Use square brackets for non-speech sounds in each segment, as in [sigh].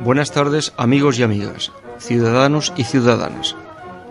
Buenas tardes amigos y amigas, ciudadanos y ciudadanas.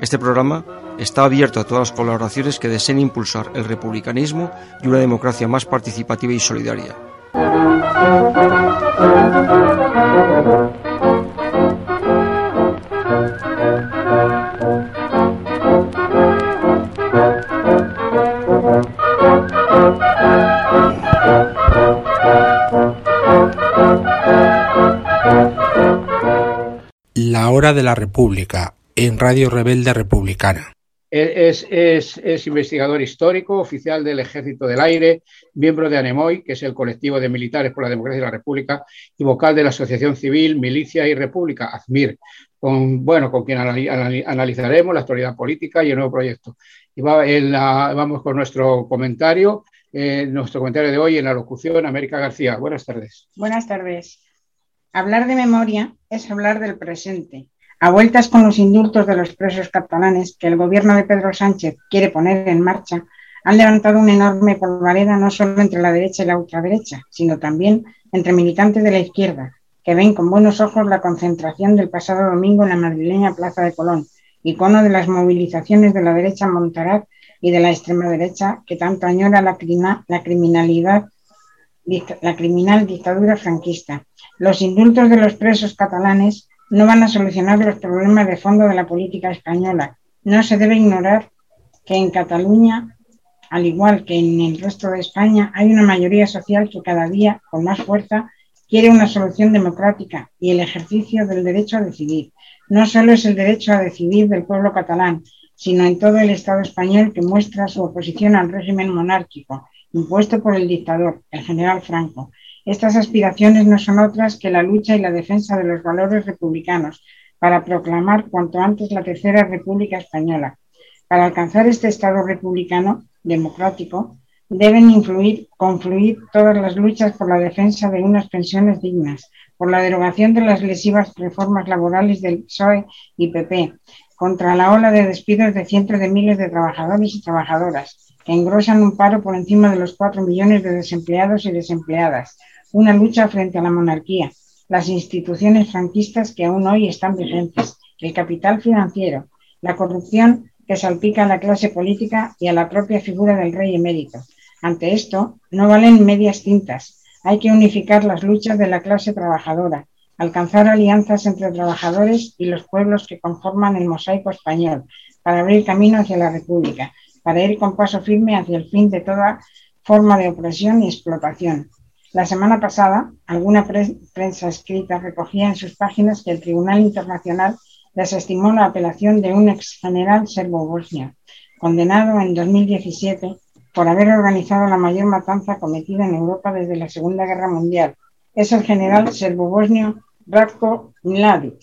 Este programa está abierto a todas las colaboraciones que deseen impulsar el republicanismo y una democracia más participativa y solidaria. La hora de la República en Radio Rebelde Republicana. Es, investigador histórico, oficial del Ejército del Aire, miembro de ANEMOI, que es el colectivo de militares por la democracia y la república, y vocal de la Asociación Civil Milicia y República, AZMIR, con, bueno, con quien analizaremos la actualidad política y el nuevo proyecto. Y vamos con nuestro comentario, eh, nuestro comentario de hoy en la locución, América García. Buenas tardes. Buenas tardes. Hablar de memoria es hablar del presente a vueltas con los indultos de los presos catalanes que el gobierno de Pedro Sánchez quiere poner en marcha, han levantado una enorme polvareda no solo entre la derecha y la ultraderecha, sino también entre militantes de la izquierda, que ven con buenos ojos la concentración del pasado domingo en la madrileña Plaza de Colón, icono de las movilizaciones de la derecha Montarat y de la extrema derecha que tanto añora la criminalidad la criminal dictadura franquista. Los indultos de los presos catalanes no van a solucionar los problemas de fondo de la política española. No se debe ignorar que en Cataluña, al igual que en el resto de España, hay una mayoría social que cada día, con más fuerza, quiere una solución democrática y el ejercicio del derecho a decidir. No solo es el derecho a decidir del pueblo catalán, sino en todo el Estado español que muestra su oposición al régimen monárquico impuesto por el dictador, el general Franco, estas aspiraciones no son otras que la lucha y la defensa de los valores republicanos para proclamar cuanto antes la Tercera República Española. Para alcanzar este Estado republicano, democrático, deben influir, confluir todas las luchas por la defensa de unas pensiones dignas, por la derogación de las lesivas reformas laborales del PSOE y PP, contra la ola de despidos de cientos de miles de trabajadores y trabajadoras, que engrosan un paro por encima de los cuatro millones de desempleados y desempleadas, una lucha frente a la monarquía, las instituciones franquistas que aún hoy están vigentes, el capital financiero, la corrupción que salpica a la clase política y a la propia figura del rey emérito. Ante esto, no valen medias tintas. Hay que unificar las luchas de la clase trabajadora, alcanzar alianzas entre trabajadores y los pueblos que conforman el mosaico español, para abrir camino hacia la República, para ir con paso firme hacia el fin de toda forma de opresión y explotación, la semana pasada, alguna prensa escrita recogía en sus páginas que el Tribunal Internacional desestimó la apelación de un ex general serbo-bosnio, condenado en 2017 por haber organizado la mayor matanza cometida en Europa desde la Segunda Guerra Mundial. Es el general serbo-bosnio Ratko Mladic,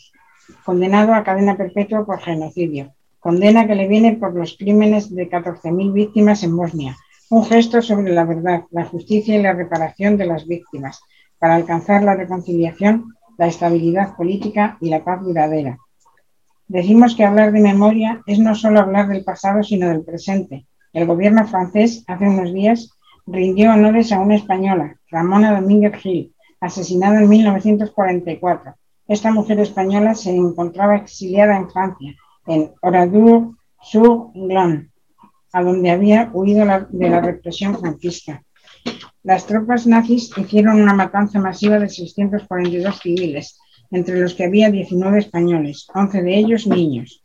condenado a cadena perpetua por genocidio, condena que le viene por los crímenes de 14.000 víctimas en Bosnia, un gesto sobre la verdad, la justicia y la reparación de las víctimas, para alcanzar la reconciliación, la estabilidad política y la paz duradera. Decimos que hablar de memoria es no solo hablar del pasado, sino del presente. El gobierno francés hace unos días rindió honores a una española, Ramona Domínguez Gil, asesinada en 1944. Esta mujer española se encontraba exiliada en Francia, en Oradour-sur-Glane, a donde había huido de la represión franquista. Las tropas nazis hicieron una matanza masiva de 642 civiles, entre los que había 19 españoles, 11 de ellos niños.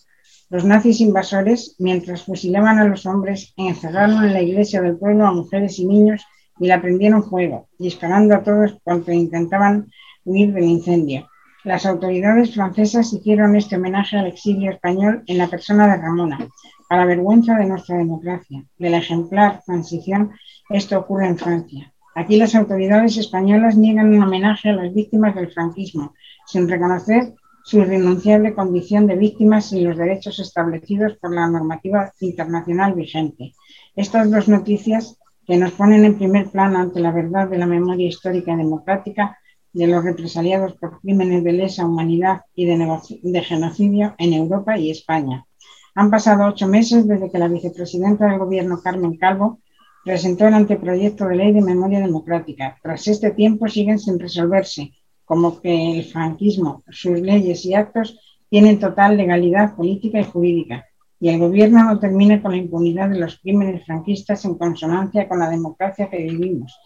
Los nazis invasores, mientras fusilaban a los hombres, encerraron en la iglesia del pueblo a mujeres y niños y la prendieron fuego, disparando a todos cuantos intentaban huir del incendio. Las autoridades francesas hicieron este homenaje al exilio español en la persona de Ramona, para vergüenza de nuestra democracia, de la ejemplar transición, esto ocurre en Francia. Aquí las autoridades españolas niegan un homenaje a las víctimas del franquismo, sin reconocer su irrenunciable condición de víctimas y los derechos establecidos por la normativa internacional vigente. Estas dos noticias que nos ponen en primer plano ante la verdad de la memoria histórica y democrática de los represaliados por crímenes de lesa humanidad y de genocidio en Europa y España. Han pasado ocho meses desde que la vicepresidenta del Gobierno, Carmen Calvo, presentó el anteproyecto de ley de memoria democrática. Tras este tiempo siguen sin resolverse, como que el franquismo, sus leyes y actos tienen total legalidad política y jurídica, y el Gobierno no termina con la impunidad de los crímenes franquistas en consonancia con la democracia que vivimos,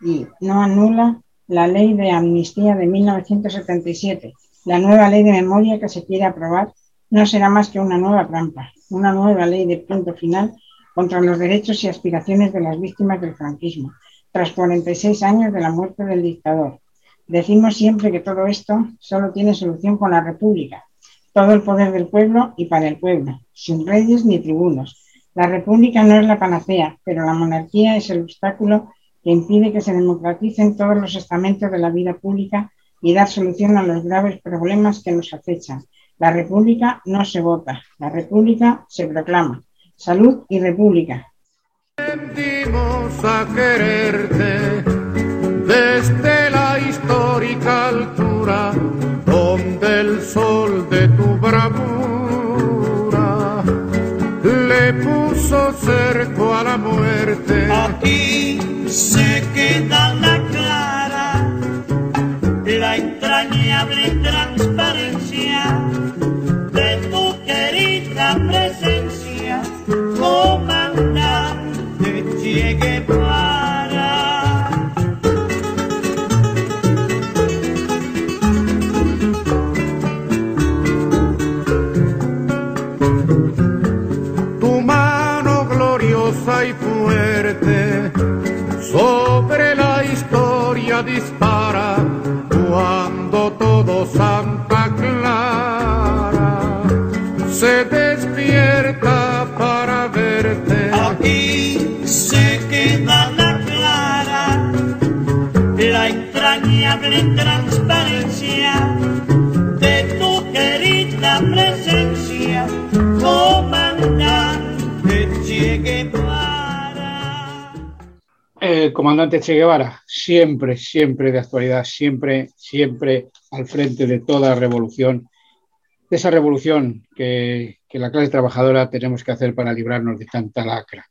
y no anula la ley de amnistía de 1977, la nueva ley de memoria que se quiere aprobar no será más que una nueva trampa, una nueva ley de punto final contra los derechos y aspiraciones de las víctimas del franquismo, tras 46 años de la muerte del dictador. Decimos siempre que todo esto solo tiene solución con la República, todo el poder del pueblo y para el pueblo, sin reyes ni tribunos. La República no es la panacea, pero la monarquía es el obstáculo que impide que se democraticen todos los estamentos de la vida pública y dar solución a los graves problemas que nos acechan, la República no se vota, la República se proclama. Salud y República. Aprendimos a quererte desde la histórica altura donde el sol de tu bravura le puso cerco a la muerte. Aquí se queda la clara, la entrañable transparencia presencia, comandante Che Guevara. Tu mano gloriosa y fuerte transparencia de tu querida presencia, comandante Che Guevara. El comandante Che Guevara, siempre, siempre de actualidad, siempre, siempre al frente de toda revolución de esa revolución que, la clase trabajadora tenemos que hacer para librarnos de tanta lacra.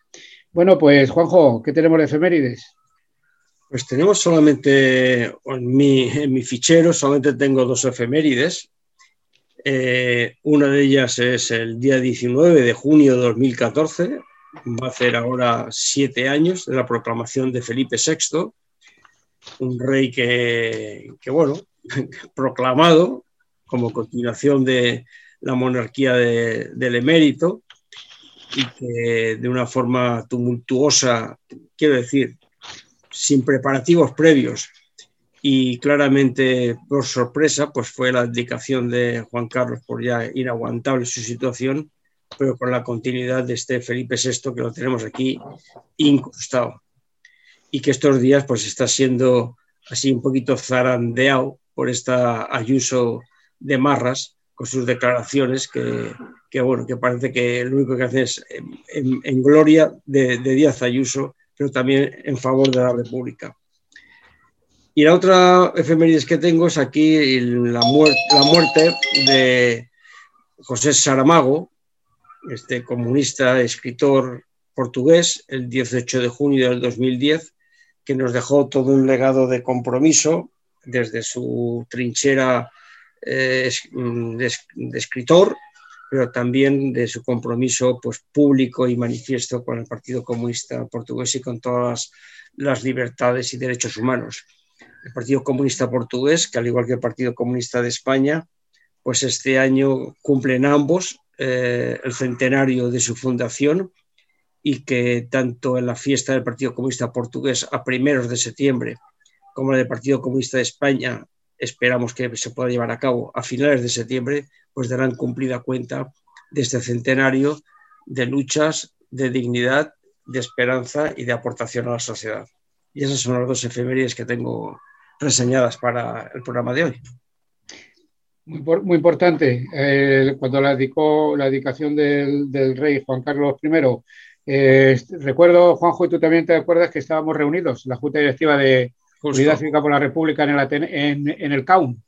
Bueno, pues Juanjo, ¿qué tenemos de efemérides? Pues tenemos solamente en mi, fichero, solamente tengo dos efemérides. Eh, una de ellas es el día 19 de junio de 2014, va a ser ahora siete años de la proclamación de Felipe VI, un rey que bueno, [laughs] proclamado como continuación de la monarquía del emérito y que de una forma tumultuosa, quiero decir, sin preparativos previos. Y claramente por sorpresa, pues fue la abdicación de Juan Carlos por ya inaguantable su situación, pero con la continuidad de este Felipe VI que lo tenemos aquí incrustado. Y que estos días pues está siendo así un poquito zarandeado por esta Ayuso de Marras con sus declaraciones que, bueno, que parece que lo único que hace es en, gloria de, Díaz Ayuso, pero también en favor de la República. Y la otra efemérides que tengo es aquí la, muerte de José Saramago, este comunista, escritor portugués, el 18 de junio del 2010, que nos dejó todo un legado de compromiso desde su trinchera eh, mm, de, escritor, pero también de su compromiso pues, público y manifiesto con el Partido Comunista Portugués y con todas las libertades y derechos humanos. El Partido Comunista Portugués, que al igual que el Partido Comunista de España, pues este año cumplen ambos eh, el centenario de su fundación y que tanto en la fiesta del Partido Comunista Portugués a primeros de septiembre como la del Partido Comunista de España esperamos que se pueda llevar a cabo a finales de septiembre, pues darán cumplida cuenta de este centenario de luchas, de dignidad, de esperanza y de aportación a la sociedad. Y esas son las dos efemérides que tengo reseñadas para el programa de hoy. Muy, importante, eh, cuando la, dedicó, la dedicación del, del, rey Juan Carlos I, eh, recuerdo, Juanjo, y tú también te acuerdas que estábamos reunidos, la Junta Directiva de Justo. Unidad Cívica por la República en el, en, en el CAUN.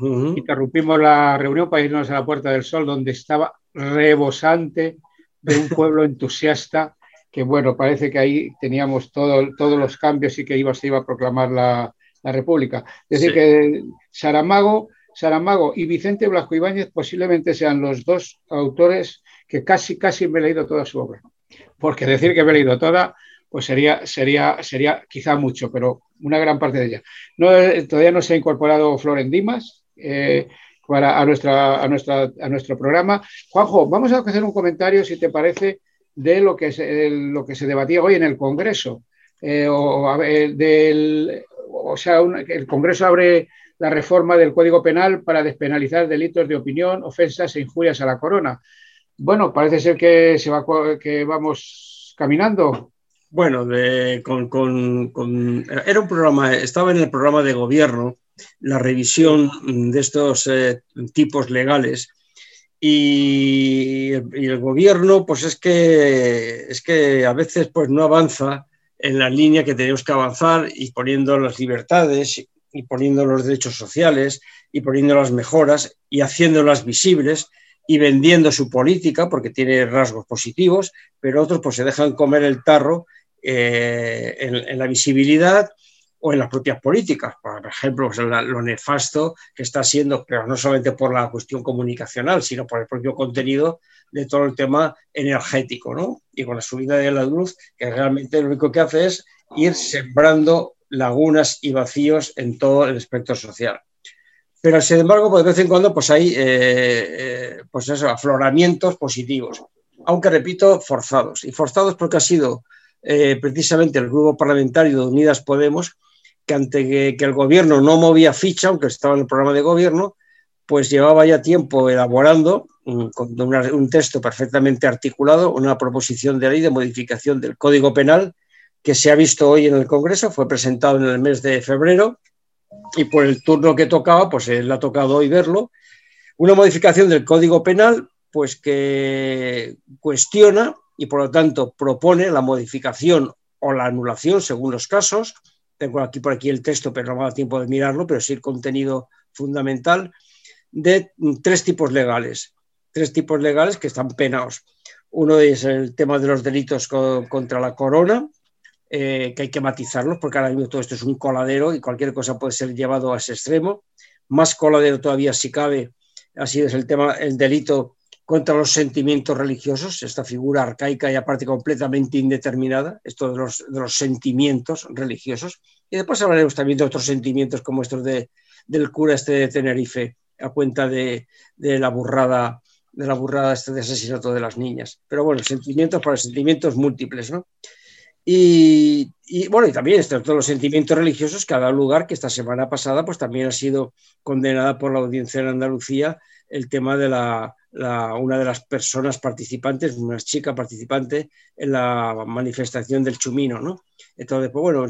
Uh -huh. Interrumpimos la reunión para irnos a la Puerta del Sol, donde estaba rebosante de un pueblo [laughs] entusiasta, que bueno, parece que ahí teníamos todo, todos los cambios y que iba, se iba a proclamar la, la República. Es decir, que Saramago Saramago y Vicente Blasco Ibáñez posiblemente sean los dos autores que casi, casi me he leído toda su obra. Porque decir que me he leído toda, pues sería, sería, sería quizá mucho, pero una gran parte de ella. No, todavía no se ha incorporado Floren Dimas eh, para, a, nuestra, a, nuestra, a nuestro programa. Juanjo, vamos a hacer un comentario, si te parece, de lo que se, lo que se debatía hoy en el Congreso. Eh, o, del, o sea, el Congreso abre la reforma del Código Penal para despenalizar delitos de opinión, ofensas e injurias a la corona. Bueno, parece ser que, se va, que vamos caminando. Bueno, con, era un programa, estaba en el programa de gobierno la revisión de estos eh, tipos legales y, y, el gobierno, pues es que, es que a veces pues no avanza en la línea que tenemos que avanzar y poniendo las libertades y poniendo los derechos sociales y poniendo las mejoras y haciéndolas visibles y vendiendo su política porque tiene rasgos positivos, pero otros pues se dejan comer el tarro eh, en, la visibilidad o en las propias políticas. Por ejemplo, pues lo nefasto que está siendo, pero no solamente por la cuestión comunicacional, sino por el propio contenido de todo el tema energético, ¿no? Y con la subida de la luz, que realmente lo único que hace es ir sembrando lagunas y vacíos en todo el espectro social. Pero, sin embargo, pues de vez en cuando pues hay eh, eh, pues eso, afloramientos positivos, aunque, repito, forzados. Y forzados porque ha sido eh, precisamente el grupo parlamentario de Unidas Podemos que ante que, el gobierno no movía ficha, aunque estaba en el programa de gobierno, pues llevaba ya tiempo elaborando un, con un texto perfectamente articulado, una proposición de ley de modificación del Código Penal que se ha visto hoy en el Congreso, fue presentado en el mes de febrero y por el turno que tocaba, pues él ha tocado hoy verlo. Una modificación del Código Penal, pues que cuestiona y por lo tanto propone la modificación o la anulación según los casos. Tengo aquí por aquí el texto, pero no me da tiempo de mirarlo, pero sí el contenido fundamental de tres tipos legales. Tres tipos legales que están penados. Uno es el tema de los delitos contra la corona, eh, que hay que matizarlos porque ahora mismo todo esto es un coladero y cualquier cosa puede ser llevado a ese extremo. Más coladero todavía si cabe, así es el tema, el delito contra los sentimientos religiosos, esta figura arcaica y aparte completamente indeterminada, esto de los, de los sentimientos religiosos. Y después hablaremos también de otros sentimientos como estos de, del cura este de Tenerife, a cuenta de, de la burrada de la burrada este de asesinato de las niñas. Pero bueno, sentimientos para sentimientos múltiples, ¿no? Y, y, bueno, y también todos los sentimientos religiosos que ha dado lugar, que esta semana pasada pues también ha sido condenada por la audiencia en Andalucía el tema de la, una de las personas participantes, una chica participante en la manifestación del Chumino, ¿no? Entonces, pues bueno,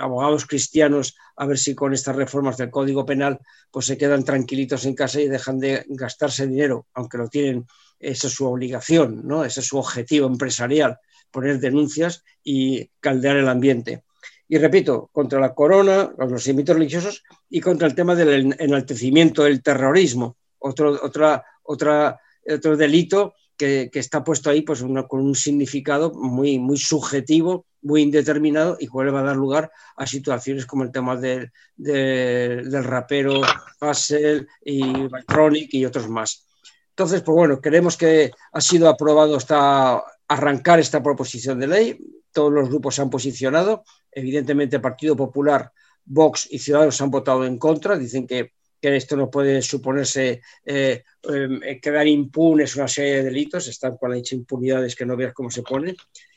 abogados cristianos, a ver si con estas reformas del Código Penal pues se quedan tranquilitos en casa y dejan de gastarse dinero, aunque lo tienen, esa es su obligación, ¿no? Ese es su objetivo empresarial poner denuncias y caldear el ambiente. Y repito, contra la corona, los sentimientos religiosos y contra el tema del enaltecimiento del terrorismo, otro, otra, otra, otro delito que, que, está puesto ahí pues, con un significado muy, muy subjetivo, muy indeterminado y cuál va a dar lugar a situaciones como el tema del, del, rapero Hassel y Bytronic y otros más. Entonces, pues bueno, creemos que ha sido aprobado esta, arrancar esta proposición de ley. Todos los grupos se han posicionado. Evidentemente, Partido Popular, Vox y Ciudadanos han votado en contra. Dicen que, que esto no puede suponerse eh, eh, quedar impunes una serie de delitos. Están con la dicha impunidades que no veas cómo se pone.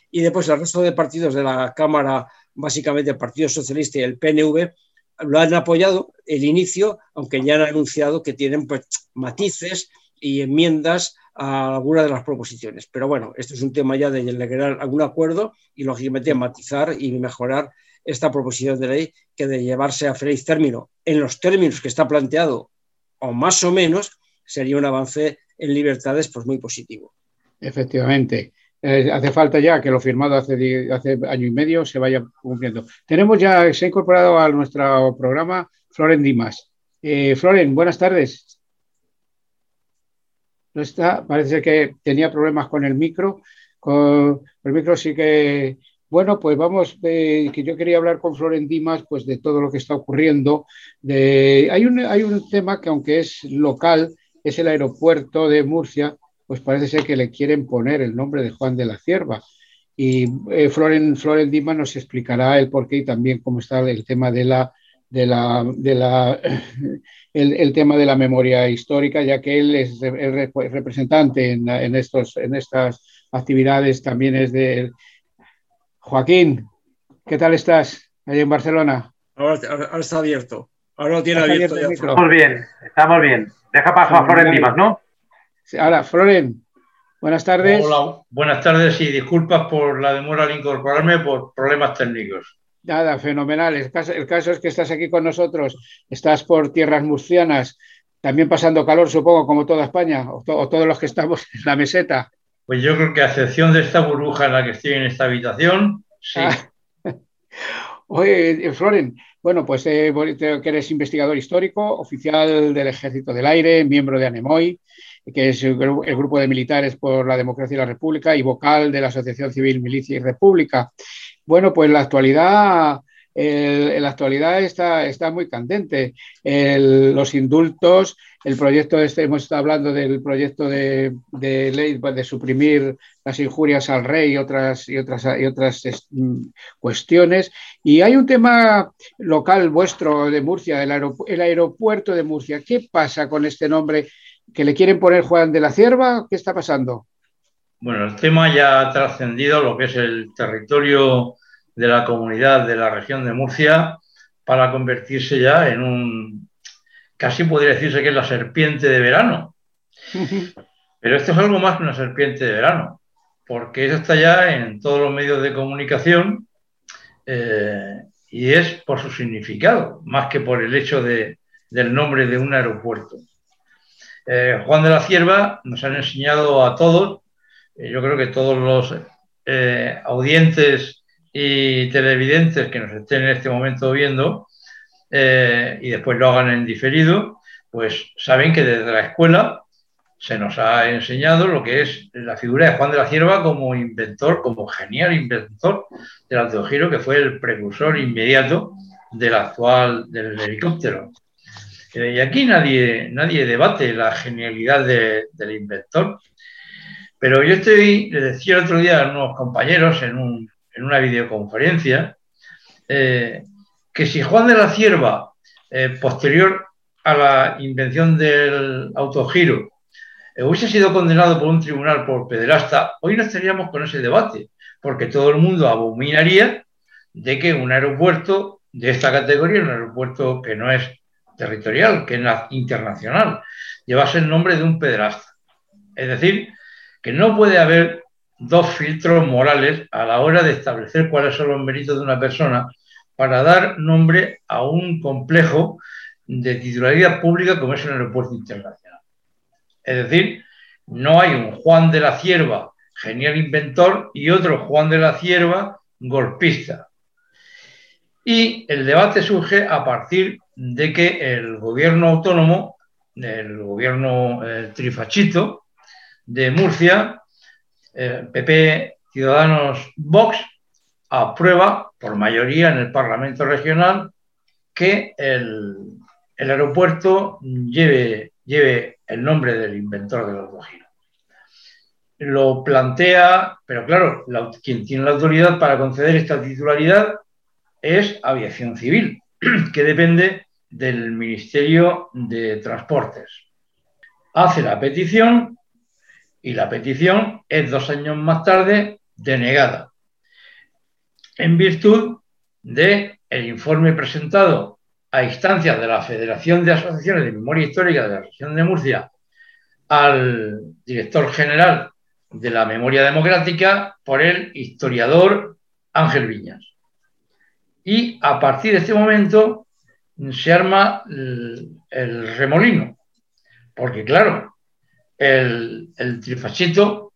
Y después el resto de partidos de la Cámara, básicamente el Partido Socialista y el PNV, lo han apoyado el inicio, aunque ya han anunciado que tienen pues, matices y enmiendas a algunas de las proposiciones. Pero bueno, esto es un tema ya de llegar a algún acuerdo y lógicamente matizar y mejorar esta proposición de ley que de llevarse a feliz término en los términos que está planteado o más o menos sería un avance en libertades pues muy positivo. Efectivamente. Eh, hace falta ya que lo firmado hace, hace año y medio se vaya cumpliendo. Tenemos ya, se ha incorporado a nuestro programa Floren Dimas. Eh, Floren, buenas tardes. No está, parece que tenía problemas con el micro. Con el micro sí que. Bueno, pues vamos, eh, que yo quería hablar con Floren Dimas pues de todo lo que está ocurriendo. De, hay, un, hay un tema que aunque es local, es el aeropuerto de Murcia, pues parece ser que le quieren poner el nombre de Juan de la Cierva. Y eh, Floren, Dimas nos explicará el porqué y también cómo está el tema de la, de la, de la [coughs] el, tema de la memoria histórica, ya que él es el representante en, en, estos, en estas actividades, también es de Joaquín. ¿Qué tal estás allí en Barcelona? Ahora, está abierto. Ahora lo tiene abierto. Estamos bien, estamos bien. Deja paso a Floren Dimas, ¿no? Ahora, Floren, buenas tardes. Hola, buenas tardes y disculpas por la demora al incorporarme por problemas técnicos. Nada, fenomenal. El caso, el caso, es que estás aquí con nosotros, estás por tierras murcianas, también pasando calor, supongo, como toda España, o, todos los que estamos en la meseta. Pues yo creo que a excepción de esta burbuja en la que estoy en esta habitación, sí. Ah. [laughs] Oye, Floren, bueno, pues eh, que eres investigador histórico, oficial del Ejército del Aire, miembro de ANEMOI, que es el, Grupo de Militares por la Democracia y la República, y vocal de la Asociación Civil Milicia y República. Bueno, pues la actualidad, en la actualidad está, está muy candente. los indultos, el proyecto este, hemos estado hablando del proyecto de, ley de suprimir las injurias al rey y otras, y otras, y otras cuestiones. Y hay un tema local vuestro de Murcia, el, el aeropuerto de Murcia. ¿Qué pasa con este nombre? ¿Que le quieren poner Juan de la Cierva? ¿Qué está pasando? Bueno, el tema ya ha trascendido lo que es el territorio de la comunidad de la región de Murcia para convertirse ya en un, casi podría decirse que es la serpiente de verano. [laughs] Pero esto es algo más que una serpiente de verano, porque eso está ya en todos los medios de comunicación eh, y es por su significado, más que por el hecho de, del nombre de un aeropuerto. Eh, Juan de la Cierva nos han enseñado a todos, eh, yo creo que todos los audientes y televidentes que nos estén en este momento viendo eh, y después lo hagan en diferido, pues saben que desde la escuela se nos ha enseñado lo que es la figura de Juan de la Cierva como inventor, como genial inventor del autogiro, que fue el precursor inmediato del actual del helicóptero. Eh, y aquí nadie, nadie debate la genialidad del inventor, pero yo estoy, le decía el otro día a unos compañeros en un en una videoconferencia, eh, que si Juan de la Cierva, eh, posterior a la invención del autogiro, eh, hubiese sido condenado por un tribunal por pederasta, hoy no estaríamos con ese debate, porque todo el mundo abominaría de que un aeropuerto de esta categoría, un aeropuerto que no es territorial, que es internacional, llevase el nombre de un pederasta. Es decir, que no puede haber dos filtros morales a la hora de establecer cuáles son los méritos de una persona para dar nombre a un complejo de titularidad pública como es el aeropuerto internacional. Es decir, no hay un Juan de la Cierva, genial inventor, y otro Juan de la Cierva, golpista. Y el debate surge a partir de que el gobierno autónomo, el gobierno eh, trifachito de Murcia, PP, eh, Ciudadanos, Vox, aprueba por mayoría en el Parlamento Regional que el, aeropuerto lleve, lleve, el nombre del inventor del autogiro. Lo plantea, pero claro, quien tiene la autoridad para conceder esta titularidad es Aviación Civil, [clears throat] que depende del Ministerio de Transportes. Hace la petición y la petición es dos años más tarde denegada en virtud de el informe presentado a instancias de la Federación de Asociaciones de Memoria Histórica de la región de Murcia, al director general de la Memoria Democrática por el historiador Ángel Viñas. Y a partir de este momento se arma el, remolino, porque claro, el, el trifachito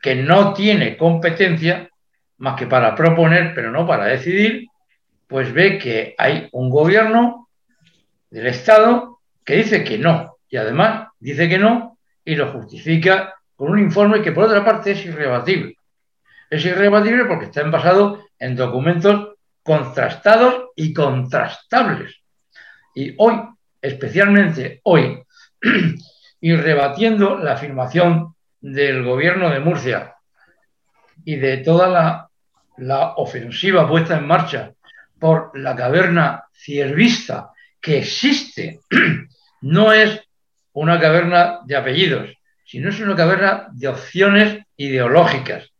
que no tiene competencia más que para proponer, pero no para decidir, pues ve que hay un gobierno del Estado que dice que no, y además dice que no y lo justifica con un informe que por otra parte es irrebatible. Es irrebatible porque está basado en documentos contrastados y contrastables. Y hoy, especialmente hoy, [clears throat] y rebatiendo la afirmación del gobierno de Murcia y de toda la, la ofensiva puesta en marcha por la caverna ciervista que existe, [clears throat] no es una caverna de apellidos, sino es una caverna de opciones ideológicas.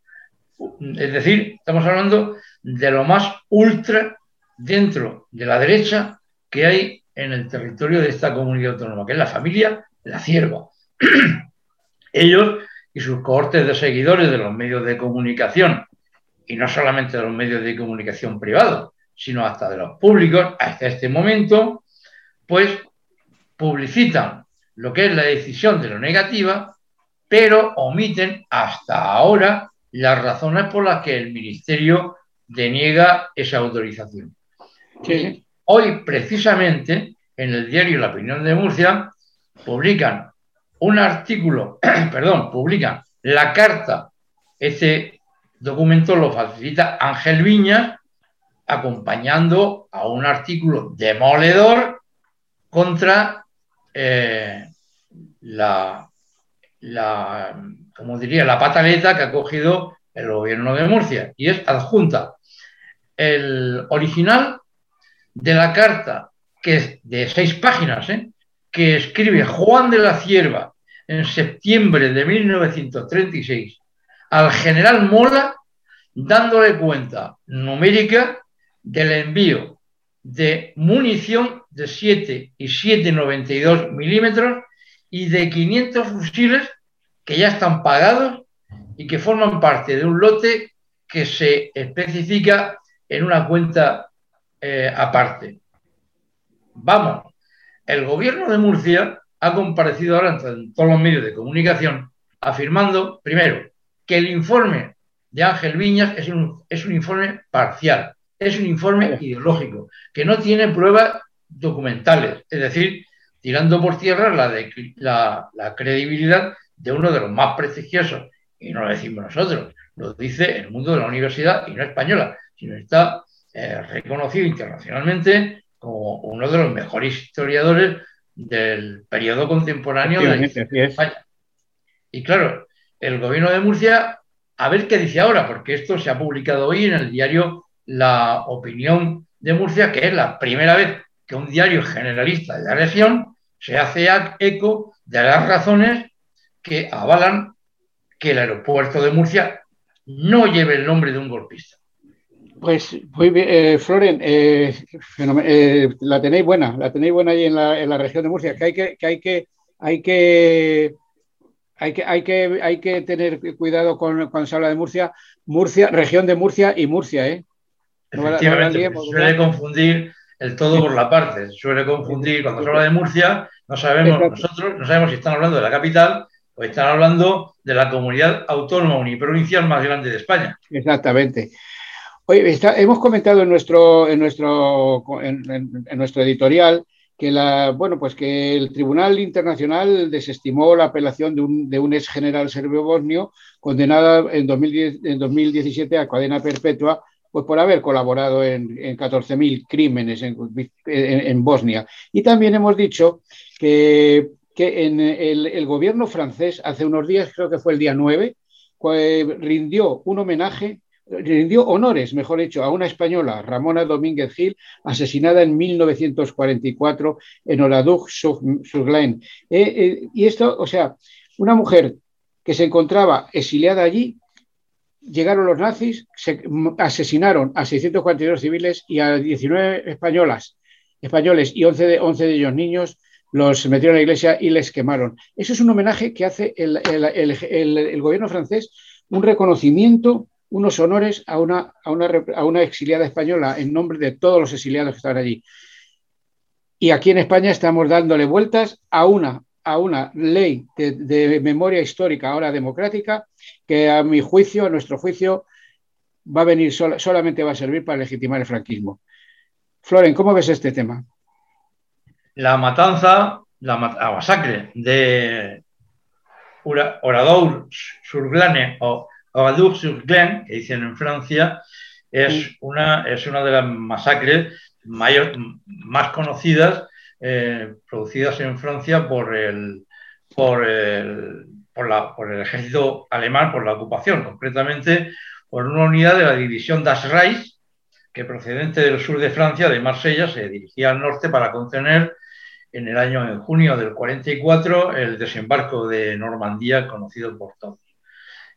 Es decir, estamos hablando de lo más ultra dentro de la derecha que hay en el territorio de esta comunidad autónoma, que es la familia La Cierva. [clears throat] Ellos y sus cohortes de seguidores de los medios de comunicación, y no solamente de los medios de comunicación privados, sino hasta de los públicos, hasta este momento, pues publicitan lo que es la decisión de lo negativa, pero omiten hasta ahora las razones por las que el Ministerio deniega esa autorización. Sí. Hoy, precisamente, en el diario La Opinión de Murcia, publican un artículo, [clears throat] perdón, publican la carta, ese documento lo facilita Ángel Viñas, acompañando a un artículo demoledor contra eh, la, la, como diría, la pataleta que ha cogido el gobierno de Murcia y es adjunta el original de la carta, que es de seis páginas, ¿eh? que escribe Juan de la Cierva en septiembre de 1936 al general Mola, dándole cuenta numérica del envío de munición de 7 y 7,92 milímetros y de 500 fusiles que ya están pagados y que forman parte de un lote que se especifica en una cuenta eh, aparte. Vamos, el gobierno de Murcia ha comparecido ahora en todos los medios de comunicación afirmando, primero, que el informe de Ángel Viñas es un, es un informe parcial, es un informe ideológico, que no tiene pruebas documentales, es decir, tirando por tierra la, de, la, la credibilidad de uno de los más prestigiosos, y no lo decimos nosotros, lo dice el mundo de la universidad y no española, sino está eh, reconocido internacionalmente como uno de los mejores historiadores del periodo contemporáneo de España. Y claro, el gobierno de Murcia, a ver qué dice ahora, porque esto se ha publicado hoy en el diario La Opinión de Murcia, que es la primera vez que un diario generalista de la región se hace eco de las razones que avalan que el aeropuerto de Murcia no lleve el nombre de un golpista. Pues muy bien, eh, Floren, eh, eh, la tenéis buena, la tenéis buena ahí en la, en la, región de Murcia, que hay que, que hay que, hay que, hay que, hay que, hay que tener cuidado con, cuando se habla de Murcia, Murcia, región de Murcia y Murcia, ¿eh? Efectivamente, no suele confundir el todo por la parte, suele confundir cuando se habla de Murcia, no sabemos nosotros, no sabemos si están hablando de la capital o están hablando de la comunidad autónoma uniprovincial más grande de España. Exactamente. Oye, está, hemos comentado en nuestro, en nuestro, en, en, en nuestro editorial que, la, bueno, pues que el Tribunal Internacional desestimó la apelación de un, de un ex general serbio-bosnio condenado en, 2010, en 2017 a cadena perpetua pues por haber colaborado en, en 14.000 crímenes en, en, Bosnia. Y también hemos dicho que, que en el, el, gobierno francés, hace unos días, creo que fue el día 9, pues, rindió un homenaje rindió honores, mejor dicho, a una española, Ramona Domínguez Gil, asesinada en 1944 en Oradour-sur-Glane. Eh, eh, y esto, o sea, una mujer que se encontraba exiliada allí, llegaron los nazis, se asesinaron a 642 civiles y a 19 españolas españoles y 11 de, 11 de ellos niños los metieron a la iglesia y les quemaron. Eso es un homenaje que hace el, el gobierno francés, un reconocimiento, unos honores a una, a, una, a una, exiliada española en nombre de todos los exiliados que estaban allí. Y aquí en España estamos dándole vueltas a una, a una ley de, memoria histórica, ahora democrática, que a mi juicio, a nuestro juicio, va a venir sol, solamente va a servir para legitimar el franquismo. Floren, ¿cómo ves este tema? La matanza, la, la masacre de Oradour-sur-Glane o Oradour-sur-Glane, que dicen en Francia, es una, es una de las masacres mayor, más conocidas eh, producidas en Francia por el, por, el, por, la, por el ejército alemán, por la ocupación, concretamente por una unidad de la división Das Reich, que procedente del sur de Francia, de Marsella, se dirigía al norte para contener en el año, en junio del 44, el desembarco de Normandía, conocido por todos.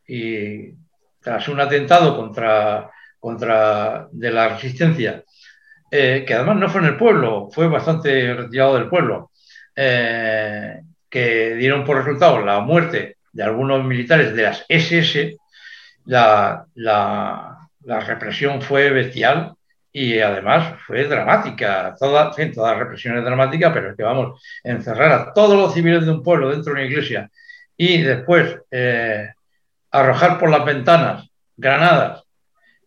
Y tras un atentado contra, contra de la resistencia, eh, que además no fue en el pueblo, fue bastante retirado del pueblo, eh, que dieron por resultado la muerte de algunos militares de las SS, la, la, la represión fue bestial y además fue dramática. Toda, en toda represión es dramática, pero es que vamos, encerrar a todos los civiles de un pueblo dentro de una iglesia y después eh, arrojar por las ventanas granadas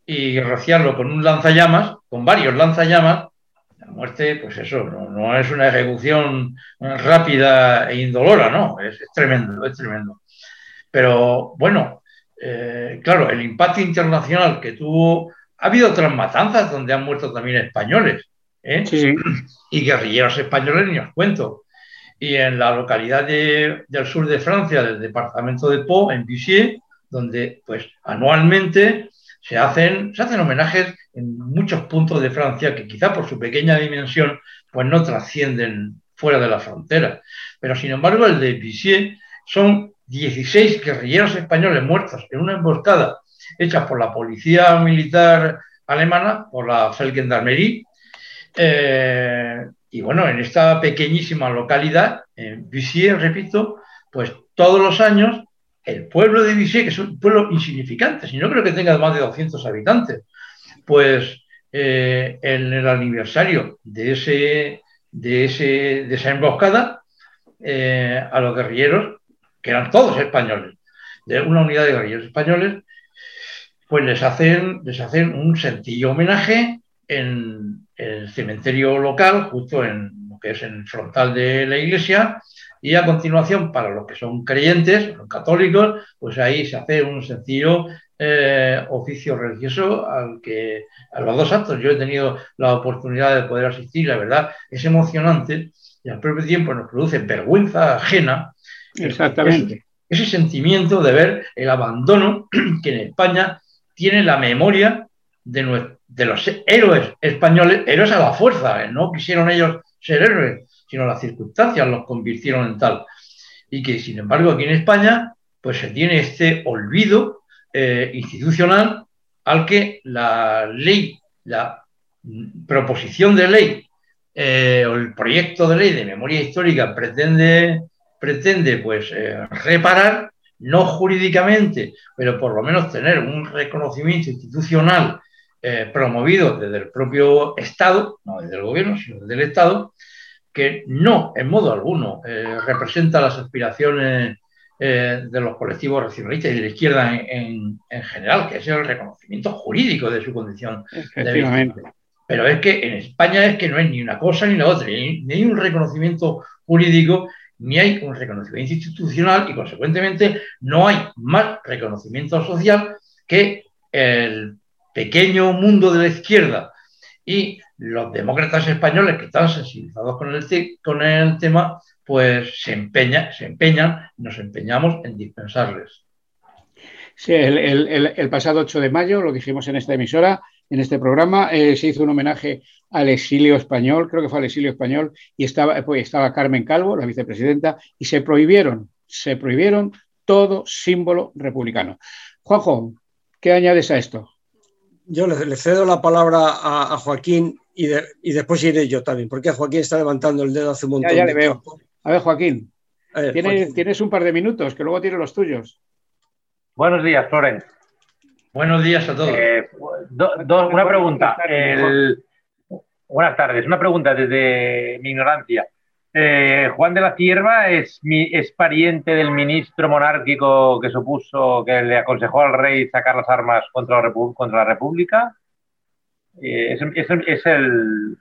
y rociarlo con un lanzallamas, con varios lanzallamas, la muerte, pues eso, no, no es una ejecución rápida e indolora, no, es, es tremendo, es tremendo. Pero bueno, eh, claro, el impacto internacional que tuvo, ha habido otras matanzas donde han muerto también españoles ¿eh? sí. y guerrilleros españoles, ni os cuento. Y en la localidad de, del sur de Francia, del departamento de Pau, en Vichy, donde pues anualmente se hacen, se hacen homenajes en muchos puntos de Francia que quizá por su pequeña dimensión pues no trascienden fuera de la frontera. Pero sin embargo el de Vichy son 16 guerrilleros españoles muertos en una emboscada hecha por la policía militar alemana, por la Felgendarmerie. Eh, y bueno, en esta pequeñísima localidad, en Vichy, repito, pues todos los años el pueblo de Vichy, que es un pueblo insignificante, si no creo que tenga más de 200 habitantes, pues eh, en el aniversario de, ese, de, esa emboscada, eh, a los guerrilleros que eran todos españoles, de una unidad de guerrilleros españoles, pues les hacen, les hacen un sencillo homenaje en el cementerio local, justo en lo que es en el frontal de la iglesia, y a continuación, para los que son creyentes, los católicos, pues ahí se hace un sencillo eh, oficio religioso al que a los dos actos yo he tenido la oportunidad de poder asistir, la verdad es emocionante y al propio tiempo nos produce vergüenza ajena Exactamente. Ese, ese, sentimiento de ver el abandono [clears throat] que en España tiene la memoria de, de los héroes españoles, héroes a la fuerza, ¿eh? no quisieron ellos ser héroes, sino las circunstancias los convirtieron en tal. Y que, sin embargo, aquí en España, pues se tiene este olvido eh, institucional al que la ley, la proposición de ley eh, o el proyecto de ley de memoria histórica pretende pretende pues eh, reparar, no jurídicamente, pero por lo menos tener un reconocimiento institucional promovido desde el propio Estado, no desde el gobierno, sino desde el Estado, que no en modo alguno eh, representa las aspiraciones eh, de los colectivos racionalistas y de la izquierda en, en, en, general, que es el reconocimiento jurídico de su condición de víctima. Pero es que en España es que no es ni una cosa ni la otra, ni, ni hay un reconocimiento jurídico ni hay un reconocimiento institucional y, consecuentemente, no hay más reconocimiento social que el pequeño mundo de la izquierda y los demócratas españoles que están sensibilizados con el, tema, pues se, empeña, se empeñan, nos empeñamos en dispensarles. Sí, el, pasado 8 de mayo, lo dijimos en esta emisora, en este programa, eh, se hizo un homenaje al exilio español, creo que fue al exilio español, y estaba, pues, estaba Carmen Calvo, la vicepresidenta, y se prohibieron, se prohibieron todo símbolo republicano. Juanjo, ¿qué añades a esto? Yo le, le cedo la palabra a, a Joaquín y, de- y después iré yo también, porque Joaquín está levantando el dedo hace un montón Ya, ya de le veo. tiempo. A ver, Joaquín, A ver, tienes, Joaquín. tienes un par de minutos, que luego tienes los tuyos. Buenos días, Floren. Buenos días a todos. Eh, do- do- una pregunta. El- buenas tardes. Una pregunta desde mi ignorancia. Eh, Juan de la Cierva es, mi, es pariente del ministro monárquico que supuso que le aconsejó al rey sacar las armas contra la, repu- contra la República. Eh, es, es- es el.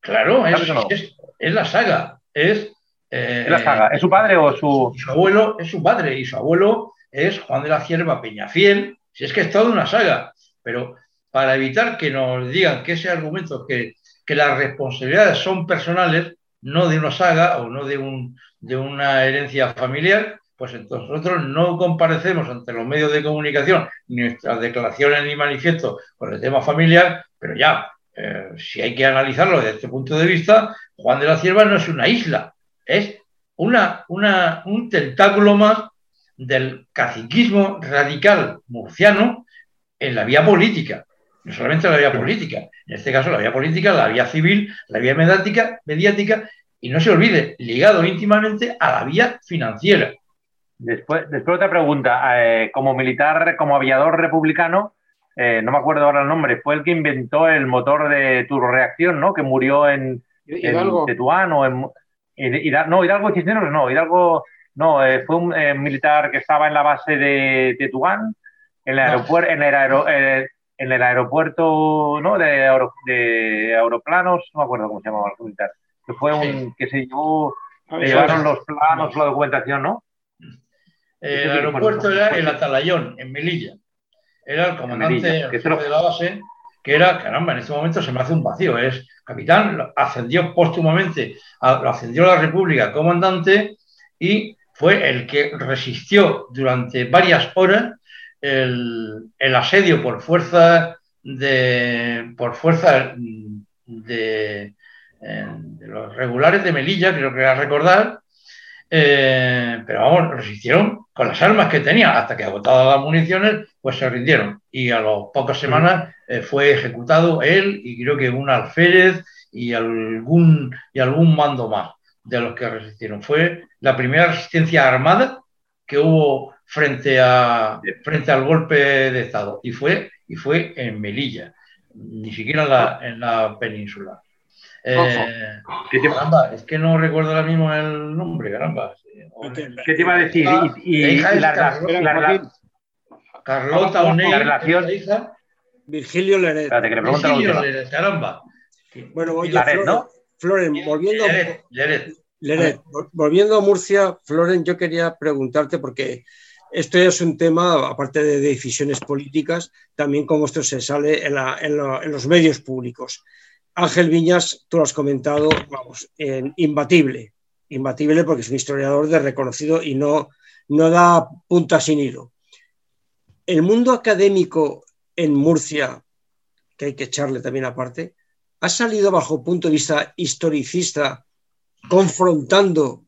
Claro, es, la saga. Es, eh, es la saga. ¿Es su padre o su.? su abuelo es su padre y su abuelo es Juan de la Cierva Peñafiel. Si es que es toda una saga. Pero para evitar que nos digan que ese argumento, que, que las responsabilidades son personales, no de una saga o no de, un, de una herencia familiar, pues entonces nosotros no comparecemos ante los medios de comunicación ni nuestras declaraciones ni manifiestos con el tema familiar, pero ya, eh, si hay que analizarlo desde este punto de vista, Juan de la Cierva no es una isla, es una, una, un tentáculo más del caciquismo radical murciano en la vía política. No solamente la vía política, en este caso la vía política, la vía civil, la vía mediática, mediática y no se olvide, ligado íntimamente a la vía financiera. Después, después otra pregunta. Eh, como militar, como aviador republicano, eh, no me acuerdo ahora el nombre, fue el que inventó el motor de turboreacción, ¿no? Que murió en. Tetuán o en, no, Hidalgo Cisneros, no, Hidalgo, no, eh, fue un eh, militar que estaba en la base de Tetuán, en el No. aeropuerto, en el, aero- eh, en el aeropuerto, ¿no? De, aero- de aeroplanos, no me acuerdo cómo se llamaba el militar, que fue un, que se llevó, A se ver, llevaron los planos, la documentación, ¿no? El aeropuerto era el Atalayón, en Melilla. Era el comandante Melilla, el que lo- de la base, que era, caramba, en este momento se me hace un vacío, es capitán, ascendió póstumamente, lo ascendió a la República comandante y fue el que resistió durante varias horas el, el asedio por fuerza de por fuerza de, eh, de los regulares de Melilla, creo que era recordar, eh, pero vamos, resistieron con las armas que tenía, hasta que agotadas las municiones, pues se rindieron. Y a las pocas semanas eh, fue ejecutado él y creo que un alférez y algún, y algún mando más de los que resistieron. Fue la primera resistencia armada que hubo frente, a, frente al golpe de Estado y fue, y fue en Melilla, ni siquiera en la, en la península. Eh, ¿Qué te, caramba, es que no recuerdo ahora mismo el nombre, caramba. qué te iba a decir? Y, y- La hija y la, Carlota, la-. Carlota La O'Neill, relación- es la hija. Virgilio Leret. Espérate, que le Virgilio. Leret, caramba. Bueno, oye, ¿no? Floren, volviendo, Leret, Leret. Leret, vol- volviendo a Murcia, Floren, yo quería preguntarte, porque esto ya es un tema, aparte de decisiones políticas, también como esto se sale en, la- en la- en los medios públicos. Ángel Viñas, tú lo has comentado, vamos, en- imbatible, imbatible porque es un historiador de reconocido y no, no da punta sin hilo. El mundo académico en Murcia, que hay que echarle también aparte, ha salido bajo punto de vista historicista confrontando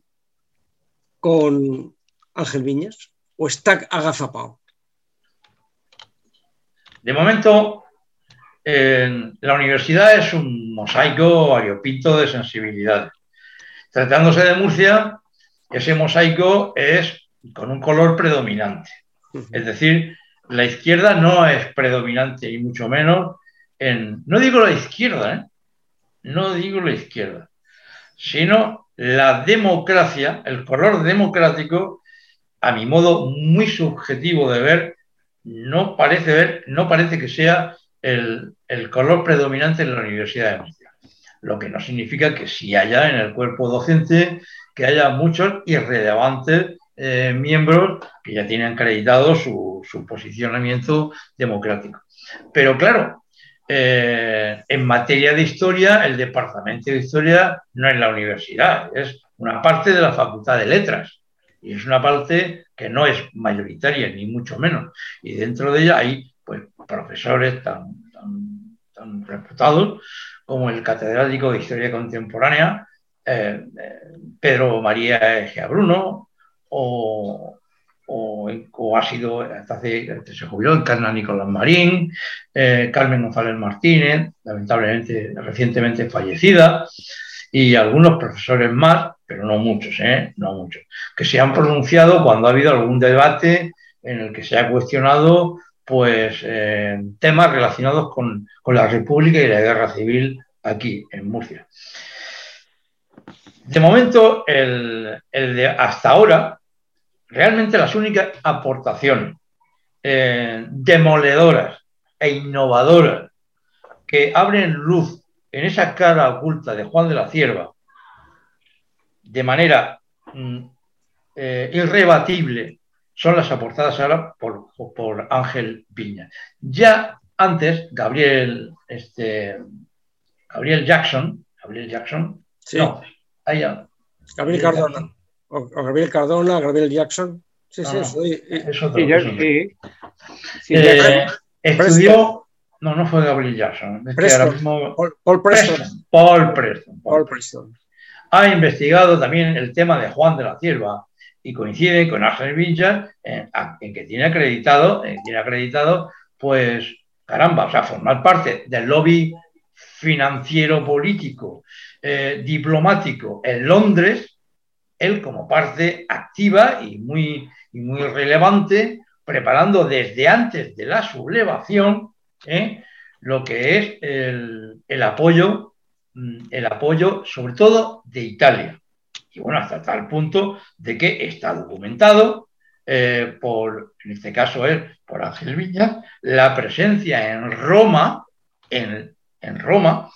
con Ángel Viñas o está agazapado? De momento, eh, la universidad es un mosaico variopinto de sensibilidades. Tratándose de Murcia, ese mosaico es con un color predominante. Es decir, la izquierda no es predominante, y mucho menos en. No digo la izquierda, ¿eh? No digo la izquierda, sino la democracia, el color democrático, a mi modo muy subjetivo de ver, no parece ver, no parece que sea el, el color predominante en la Universidad de Murcia. Lo que no significa que si haya en el cuerpo docente, que haya muchos irrelevantes eh, miembros que ya tienen acreditado su, su posicionamiento democrático. Pero claro, eh, en materia de historia, el departamento de historia no es la universidad, es una parte de la facultad de letras. Y es una parte que no es mayoritaria, ni mucho menos. Y dentro de ella hay pues, profesores tan, tan, tan reputados como el catedrático de Historia Contemporánea, eh, eh, Pedro María Egea Bruno, o, o, ha sido, hasta hace, se jubiló, encarna Nicolás Marín, eh, Carmen González Martínez, lamentablemente recientemente fallecida, y algunos profesores más, pero no muchos, ¿eh? no muchos, que se han pronunciado cuando ha habido algún debate en el que se ha cuestionado pues, eh, temas relacionados con, con la República y la guerra civil aquí en Murcia. De momento, el, el de hasta ahora, realmente las únicas aportaciones eh, demoledoras e innovadoras que abren luz en esa cara oculta de Juan de la Cierva de manera mm, eh, irrebatible son las aportadas ahora por, por Ángel Piña. Ya antes, Gabriel, este, Gabriel Jackson, Gabriel Jackson, Sí. no, Gabriel Cardona. O, o Gabriel Cardona, Gabriel Jackson. Sí, No, sí, no. soy- eh, es otro, Sí, yo- es otro. sí. Sí, Eh, estudió, no, no fue Gabriel Jackson, Preston. ahora mismo Paul, Paul Preston. Preston, Paul Preston, Paul Preston. ha investigado también el tema de Juan de la Cierva y coincide con Ángel Vinchas en, en que tiene acreditado, en que tiene acreditado, pues, caramba, o sea, formar parte del lobby financiero político, eh, diplomático en Londres, él como parte activa y muy, y muy relevante, preparando desde antes de la sublevación ¿eh? lo que es el, el apoyo mm, el apoyo, sobre todo de Italia. Y bueno, hasta tal punto de que está documentado eh, por, en este caso es por Ángel Viñas, la presencia en Roma, en, en Roma,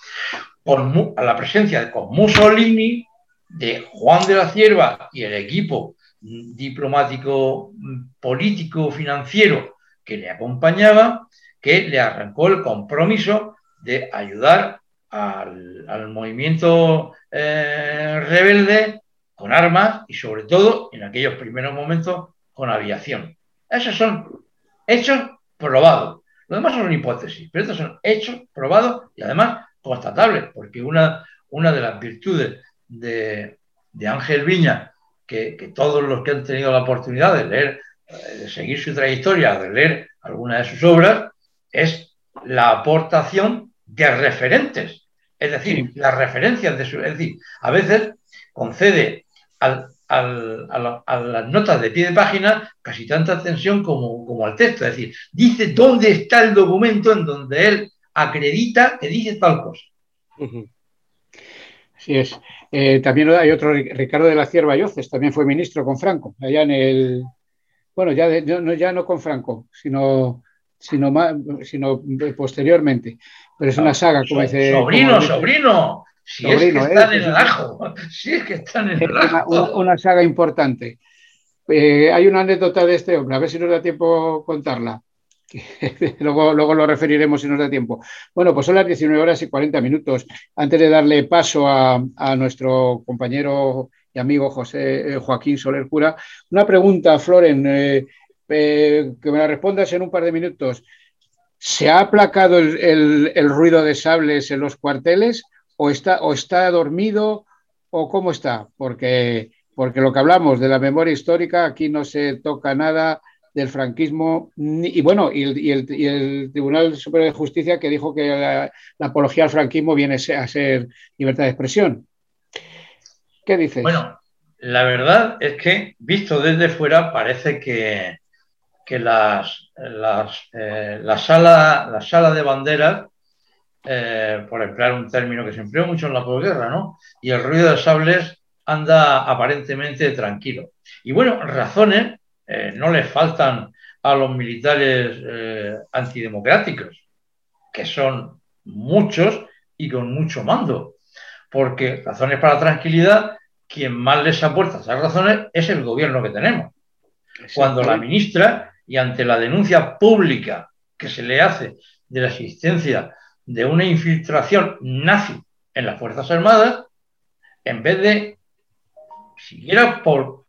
con a la presencia con Mussolini, de Juan de la Cierva y el equipo diplomático, mm, político, financiero que le acompañaba, que le arrancó el compromiso de ayudar al, al movimiento eh, rebelde con armas y sobre todo en aquellos primeros momentos con aviación. Esos son hechos probados. Lo demás son hipótesis, pero estos son hechos probados y además constatables, porque una, una de las virtudes de, de Ángel Viña, que, que todos los que han tenido la oportunidad de leer, eh, de seguir su trayectoria, de leer alguna de sus obras, es la aportación de referentes, es decir, las referencias de su. Es decir, a veces concede al- al- a, la- a las notas de pie de página casi tanta atención como, como al texto, es decir, dice dónde está el documento en donde él acredita que dice tal cosa. Así es. Eh, también hay otro, Ricardo de la Cierva Yoces, también fue ministro con Franco, allá en el. Bueno, ya, de- no, ya no con Franco, sino, sino, más, sino posteriormente. Pero es una saga, como dice. sobrino, como sobrino, si Sobrino, es que ¿eh? están en Sí, el sí. ajo, [laughs] si es que están en el ajo. una- una saga importante. Eh, hay una anécdota de este hombre, a ver si nos da tiempo contarla. [laughs] Luego, luego lo referiremos si nos da tiempo. Bueno, pues son las 19 horas y 40 minutos. Antes de darle paso a, a nuestro compañero y amigo José eh, Joaquín Soler Cura, una pregunta, Floren, eh, eh, que me la respondas en un par de minutos. ¿Se ha aplacado el, el- el ruido de sables en los cuarteles o está, o está dormido o cómo está? Porque, porque lo que hablamos de la memoria histórica, aquí no se toca nada del franquismo y bueno, y el, y el- y el Tribunal Superior de Justicia que dijo que la, la apología al franquismo viene a ser libertad de expresión. ¿Qué dices? Bueno, la verdad es que, visto desde fuera, parece que, que las, las, eh, la, sala, la sala de banderas, eh, por emplear un término que se empleó mucho en la posguerra, ¿no? Y el ruido de sables anda aparentemente tranquilo. Y bueno, razones eh, no les faltan a los militares eh, antidemocráticos, que son muchos y con mucho mando, porque razones para tranquilidad, quien más les aporta esas razones es el gobierno que tenemos. Cuando la ministra, y ante la denuncia pública que se le hace de la existencia de una infiltración nazi en las Fuerzas Armadas, en vez de, siquiera por,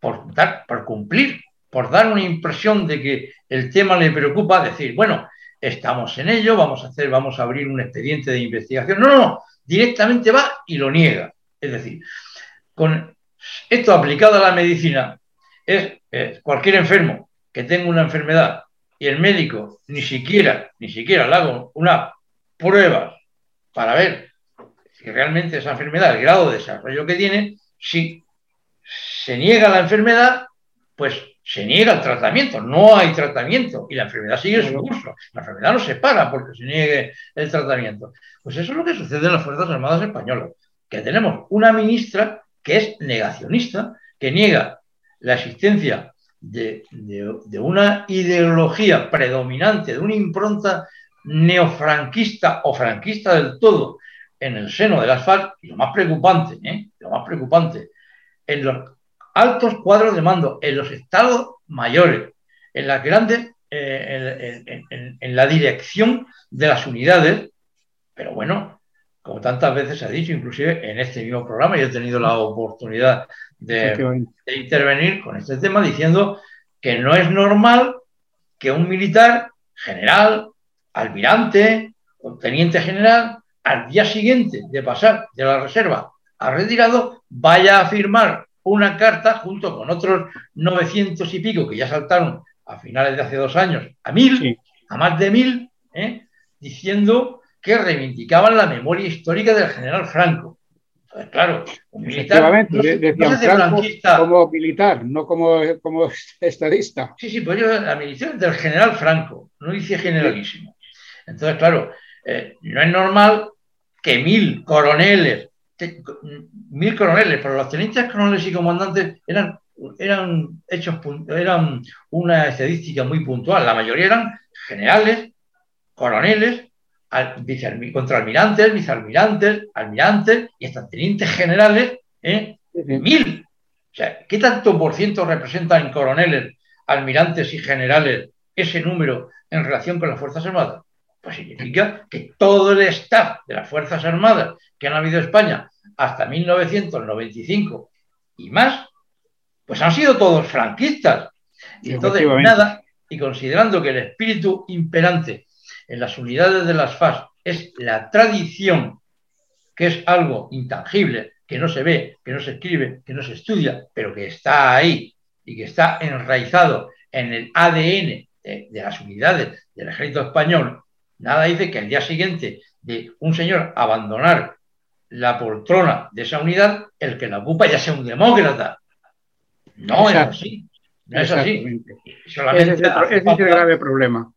por, cumplir, por dar una impresión de que el tema le preocupa, decir, bueno, estamos en ello, vamos a hacer, vamos a abrir un expediente de investigación. No, no, no, directamente va y lo niega. Es decir, con esto aplicado a la medicina, es cualquier enfermo que tenga una enfermedad y el médico ni siquiera, ni siquiera le hago una prueba para ver si realmente esa enfermedad, el grado de desarrollo que tiene, si se niega la enfermedad, pues se niega el tratamiento, no hay tratamiento y la enfermedad sigue su curso. La enfermedad no se para porque se niegue el tratamiento. Pues eso es lo que sucede en las Fuerzas Armadas Españolas, que tenemos una ministra que es negacionista, que niega la existencia de, de una ideología predominante, de una impronta neofranquista o franquista del todo en el seno de las FARC, y lo más preocupante, ¿eh? lo más preocupante, en los altos cuadros de mando, en los estados mayores, en las grandes, eh, en, la dirección de las unidades, pero bueno, como tantas veces se ha dicho, inclusive en este mismo programa, yo he tenido la oportunidad de, de intervenir con este tema diciendo que no es normal que un militar, general, almirante o teniente general, al día siguiente de pasar de la reserva a retirado, vaya a firmar una carta junto con otros 900 y pico que ya saltaron a finales de hace dos años a mil, a más de mil, ¿eh? diciendo que reivindicaban la memoria histórica del general Franco. Entonces, claro, un militar. No, Franco como militar, no como, como [laughs] estadista. Sí, sí, pues yo, la militar del general Franco, no dice generalísimo. Entonces, claro, eh, no es normal que mil coroneles, mil coroneles, pero los tenientes coroneles y comandantes eran, eran hechos, eran una estadística muy puntual. La mayoría eran generales, coroneles, contraalmirantes, vicealmirantes, almirantes y hasta tenientes generales, ¿eh? mil. O sea, ¿qué tanto por ciento representan coroneles, almirantes y generales ese número en relación con las Fuerzas Armadas? Pues significa que todo el staff de las Fuerzas Armadas que han habido en España hasta 1995 y más, pues han sido todos franquistas. Y entonces, nada, y considerando que el espíritu imperante en las unidades de las FAS es la tradición, que es algo intangible, que no se ve, que no se escribe, que no se estudia, pero que está ahí y que está enraizado en el ADN de, de las unidades del ejército español Nada dice que al día siguiente de un señor abandonar la poltrona de esa unidad, el que la ocupa ya sea un demócrata. No es así. No es así. ese es, el, grave problema.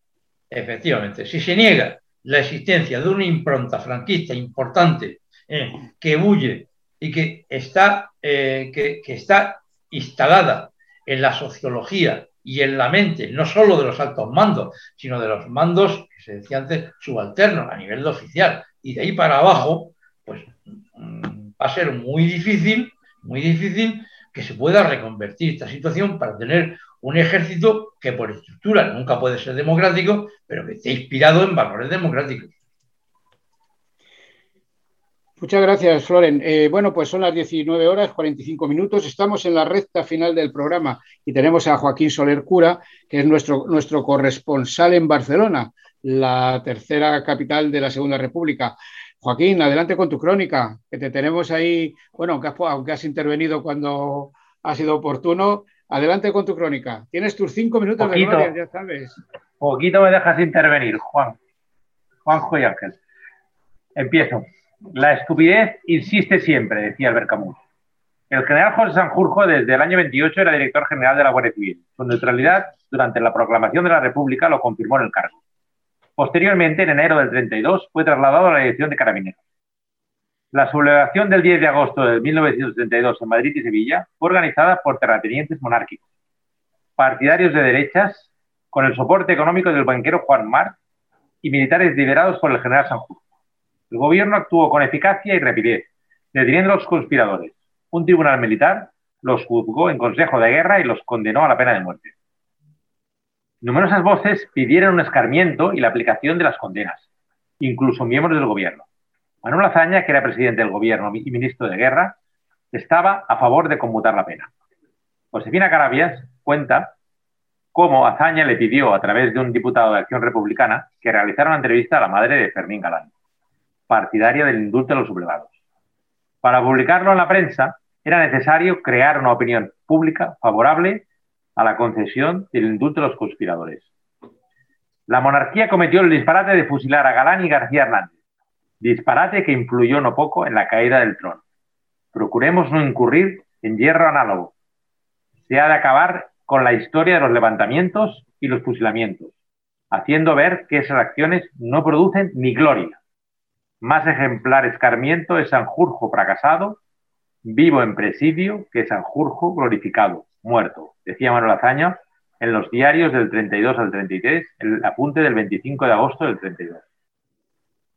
Efectivamente. Si se niega la existencia de una impronta franquista importante eh, que huye y que está, eh, que, que está instalada en la sociología y en la mente, no solo de los altos mandos, sino de los mandos, que se decía antes, subalternos a nivel de oficial. Y de ahí para abajo, pues mm, va a ser muy difícil, muy difícil que se pueda reconvertir esta situación para tener un ejército que por estructura nunca puede ser democrático, pero que esté inspirado en valores democráticos. Muchas gracias, Floren. Eh, bueno, pues son las 19 horas 45 minutos. Estamos en la recta final del programa y tenemos a Joaquín Soler Cura, que es nuestro, nuestro corresponsal en Barcelona, la tercera capital de la Segunda República. Joaquín, adelante con tu crónica, que te tenemos ahí, bueno, aunque has, aunque has intervenido cuando ha sido oportuno, adelante con tu crónica. Tienes tus cinco minutos de gloria, ya sabes. Poquito me dejas intervenir, Juan. Juanjo y Ángel. Empiezo. La estupidez insiste siempre, decía Albert Camus. El general José Sanjurjo desde el año 28 era director general de la Guardia Civil. Su neutralidad durante la proclamación de la República lo confirmó en el cargo. Posteriormente, en enero del 32, fue trasladado a la dirección de Carabineros. La sublevación del 10 de agosto de 1932 en Madrid y Sevilla fue organizada por terratenientes monárquicos, partidarios de derechas, con el soporte económico del banquero Juan Mar y militares liderados por el general Sanjurjo. El gobierno actuó con eficacia y rapidez, deteniendo a los conspiradores. Un tribunal militar los juzgó en consejo de guerra y los condenó a la pena de muerte. Numerosas voces pidieron un escarmiento y la aplicación de las condenas, incluso miembros del gobierno. Manuel Azaña, que era presidente del gobierno y ministro de guerra, estaba a favor de conmutar la pena. Josefina Carabias cuenta cómo Azaña le pidió a través de un diputado de Acción Republicana que realizara una entrevista a la madre de Fermín Galán partidaria del indulto de los sublevados. Para publicarlo en la prensa era necesario crear una opinión pública favorable a la concesión del indulto de los conspiradores. La monarquía cometió el disparate de fusilar a Galán y García Hernández, disparate que influyó no poco en la caída del trono. Procuremos no incurrir en hierro análogo. Se ha de acabar con la historia de los levantamientos y los fusilamientos, haciendo ver que esas acciones no producen ni gloria. Más ejemplar escarmiento es Sanjurjo fracasado, vivo en presidio, que Sanjurjo glorificado, muerto, decía Manuel Azaña en los diarios del 32 al 33, el apunte del 25 de agosto del 32.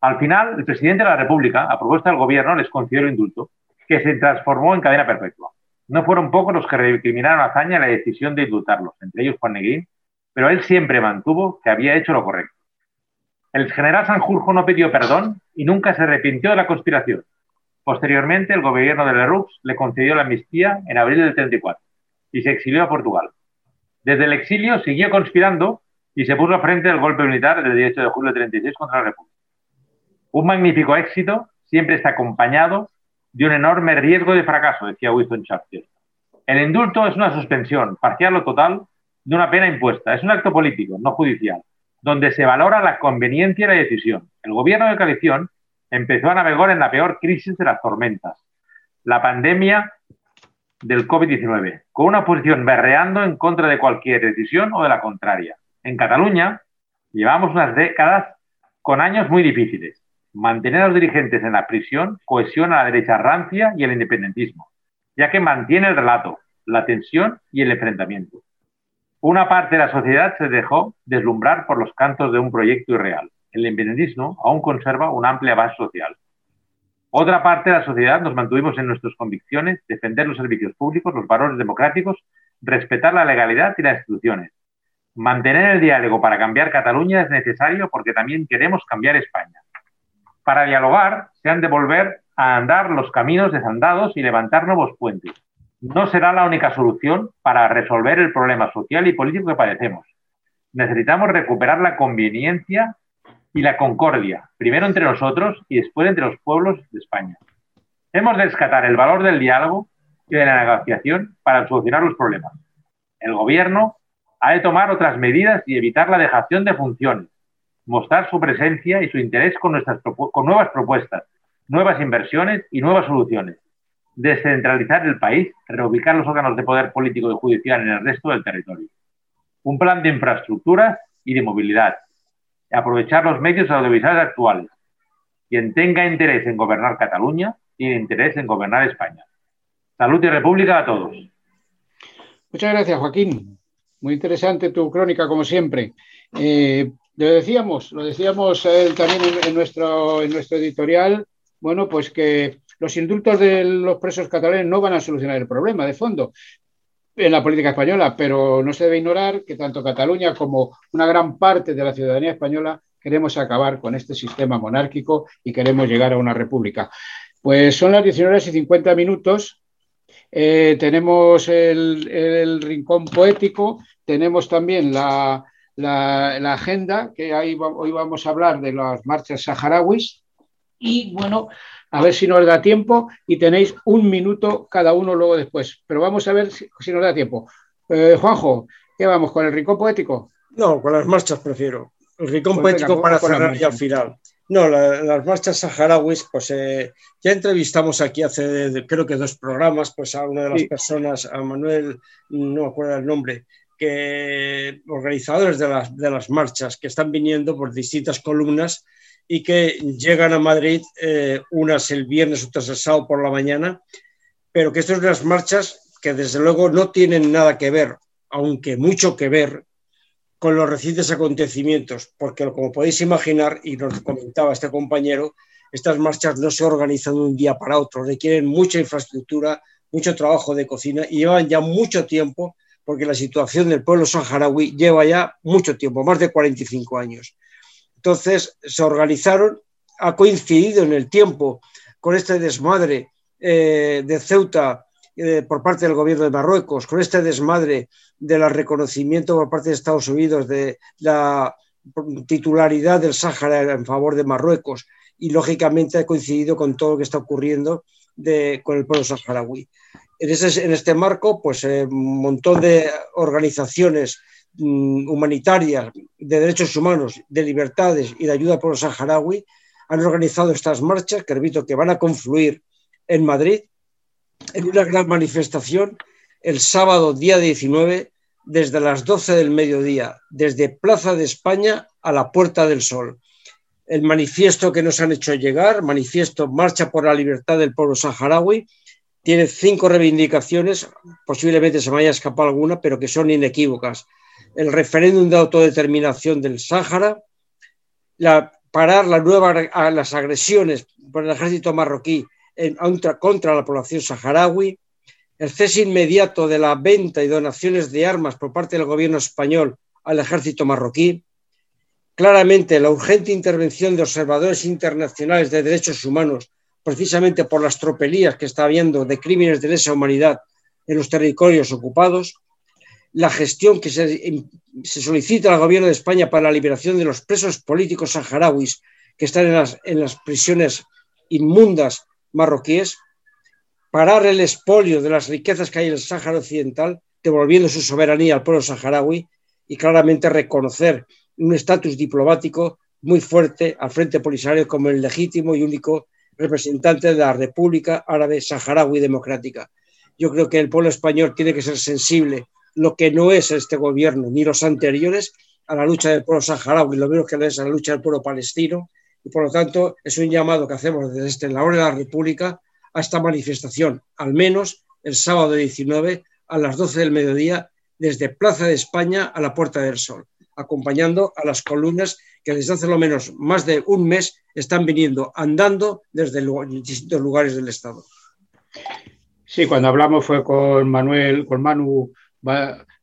Al final, el presidente de la República, a propuesta del gobierno, les concedió indulto, que se transformó en cadena perpetua. No fueron pocos los que recriminaron a Azaña la decisión de indultarlos, entre ellos Juan Neguín, pero él siempre mantuvo que había hecho lo correcto. El general Sanjurjo no pidió perdón y nunca se arrepintió de la conspiración. Posteriormente, el gobierno de Lerroux le concedió la amnistía en abril del 34 y se exilió a Portugal. Desde el exilio siguió conspirando y se puso frente al golpe militar del 18 de julio del 36 contra la República. Un magnífico éxito siempre está acompañado de un enorme riesgo de fracaso, decía Winston Churchill. El indulto es una suspensión, parcial o total, de una pena impuesta. Es un acto político, no judicial, donde se valora la conveniencia y la decisión. El gobierno de coalición empezó a navegar en la peor crisis de las tormentas, la pandemia del COVID-19, con una oposición berreando en contra de cualquier decisión o de la contraria. En Cataluña llevamos unas décadas con años muy difíciles. Mantener a los dirigentes en la prisión cohesiona a la derecha rancia y el independentismo, ya que mantiene el relato, la tensión y el enfrentamiento. Una parte de la sociedad se dejó deslumbrar por los cantos de un proyecto irreal. El independentismo aún conserva una amplia base social. Otra parte de la sociedad nos mantuvimos en nuestras convicciones, defender los servicios públicos, los valores democráticos, respetar la legalidad y las instituciones. Mantener el diálogo para cambiar Cataluña es necesario porque también queremos cambiar España. Para dialogar, se han de volver a andar los caminos desandados y levantar nuevos puentes. No será la única solución para resolver el problema social y político que padecemos. Necesitamos recuperar la conveniencia y la concordia, primero entre nosotros y después entre los pueblos de España. Hemos de rescatar el valor del diálogo y de la negociación para solucionar los problemas. El Gobierno ha de tomar otras medidas y evitar la dejación de funciones, mostrar su presencia y su interés con, nuevas propuestas, nuevas inversiones y nuevas soluciones, descentralizar el país, reubicar los órganos de poder político y judicial en el resto del territorio. Un plan de infraestructuras y de movilidad, aprovechar los medios audiovisuales actuales. Quien tenga interés en gobernar Cataluña, tiene interés en gobernar España. Salud y República a todos. Muchas gracias, Joaquín. Muy interesante tu crónica, como siempre. Eh, lo decíamos, lo decíamos eh, también en, nuestro editorial, bueno, pues que los indultos de los presos catalanes no van a solucionar el problema de fondo, en la política española, pero no se debe ignorar que tanto Cataluña como una gran parte de la ciudadanía española queremos acabar con este sistema monárquico y queremos llegar a una república. Pues son las 19 horas y 50 minutos. Eh, tenemos el, el, rincón poético, tenemos también la, la, agenda, que hoy vamos a hablar de las marchas saharauis. Y bueno, a ver si nos da tiempo y tenéis un minuto cada uno luego después. Pero vamos a ver si, si nos da tiempo. Eh, Juanjo, ¿qué vamos? ¿Con el rincón poético? No, con las marchas prefiero. El rincón pues poético venga, para cerrar ya al final. No, la, las marchas saharauis, pues eh, ya entrevistamos aquí hace creo que dos programas, pues a una de las sí. personas, a Manuel, no me acuerdo el nombre, que organizadores de las, de las marchas que están viniendo por distintas columnas y que llegan a Madrid eh, unas el viernes, otras el sábado por la mañana, pero que estas son unas marchas que desde luego no tienen nada que ver, aunque mucho que ver, con los recientes acontecimientos, porque como podéis imaginar, y nos comentaba este compañero, estas marchas no se organizan de un día para otro, requieren mucha infraestructura, mucho trabajo de cocina y llevan ya mucho tiempo, porque la situación del pueblo saharaui lleva ya mucho tiempo, más de 45 años. Entonces se organizaron, ha coincidido en el tiempo con este desmadre eh, de Ceuta eh, por parte del gobierno de Marruecos, con este desmadre del reconocimiento por parte de Estados Unidos de la titularidad del Sáhara en favor de Marruecos y lógicamente ha coincidido con todo lo que está ocurriendo de, con el pueblo saharaui. En, ese, en este marco, pues eh, un montón de organizaciones humanitarias, de derechos humanos, de libertades y de ayuda por los saharaui han organizado estas marchas que repito que van a confluir en Madrid en una gran manifestación el sábado día 19 desde las 12 del mediodía, desde Plaza de España a la Puerta del Sol. El manifiesto que nos han hecho llegar, manifiesto Marcha por la Libertad del Pueblo Saharaui, tiene cinco reivindicaciones, posiblemente se me haya escapado alguna, pero que son inequívocas. El referéndum de autodeterminación del Sáhara, la, parar la nueva, las agresiones por el ejército marroquí contra la población saharaui, el cese inmediato de la venta y donaciones de armas por parte del gobierno español al ejército marroquí, claramente la urgente intervención de observadores internacionales de derechos humanos, precisamente por las tropelías que está habiendo de crímenes de lesa humanidad en los territorios ocupados, la gestión que se, se, solicita al gobierno de España para la liberación de los presos políticos saharauis que están en las, en las prisiones inmundas marroquíes, parar el expolio de las riquezas que hay en el Sáhara Occidental, devolviendo su soberanía al pueblo saharaui y claramente reconocer un estatus diplomático muy fuerte al Frente Polisario como el legítimo y único representante de la República Árabe Saharaui Democrática. Yo creo que el pueblo español tiene que ser sensible, lo que no es este gobierno ni los anteriores, a la lucha del pueblo saharaui, lo menos que no es a la lucha del pueblo palestino, y por lo tanto es un llamado que hacemos desde la hora de la República a esta manifestación, al menos el sábado 19 a las 12 del mediodía, desde Plaza de España a la Puerta del Sol, acompañando a las columnas que desde hace lo menos más de un mes están viniendo andando desde distintos lugares del Estado. Sí, cuando hablamos fue con Manuel, con Manu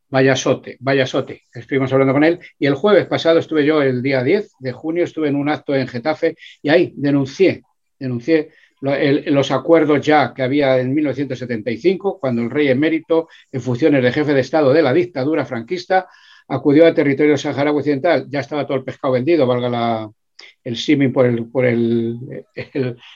Vallasote, Vallasote, estuvimos hablando con él, y el jueves pasado estuve yo, el día 10 de junio, estuve en un acto en Getafe y ahí denuncié, denuncié los acuerdos ya que había en 1975, cuando el rey emérito, en funciones de jefe de Estado de la dictadura franquista, acudió al territorio saharaui occidental. Ya estaba todo el pescado vendido, valga la, el simin por, el, por el,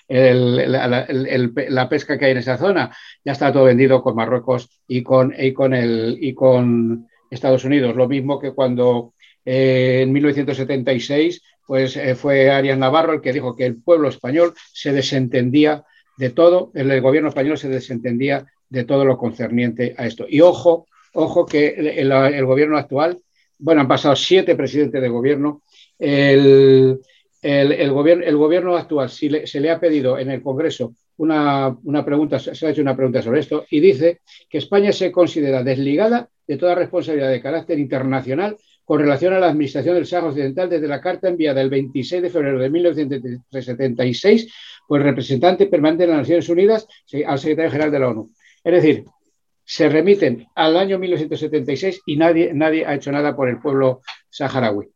la, pesca que hay en esa zona. Ya estaba todo vendido con Marruecos y con, y con, el, y con Estados Unidos. Lo mismo que cuando eh, en 1976 pues eh, fue Arias Navarro el que dijo que el pueblo español se desentendía de todo, el, gobierno español se desentendía de todo lo concerniente a esto. Y ojo, ojo que el, gobierno actual, bueno, han pasado siete presidentes de gobierno, el, el gobierno actual se le ha pedido en el Congreso una, pregunta, se ha hecho una pregunta sobre esto, y dice que España se considera desligada de toda responsabilidad de carácter internacional con relación a la administración del Sáhara Occidental desde la carta enviada el 26 de febrero de 1976 por el representante permanente de las Naciones Unidas al secretario general de la ONU. Es decir, se remiten al año 1976 y nadie, nadie ha hecho nada por el pueblo saharaui.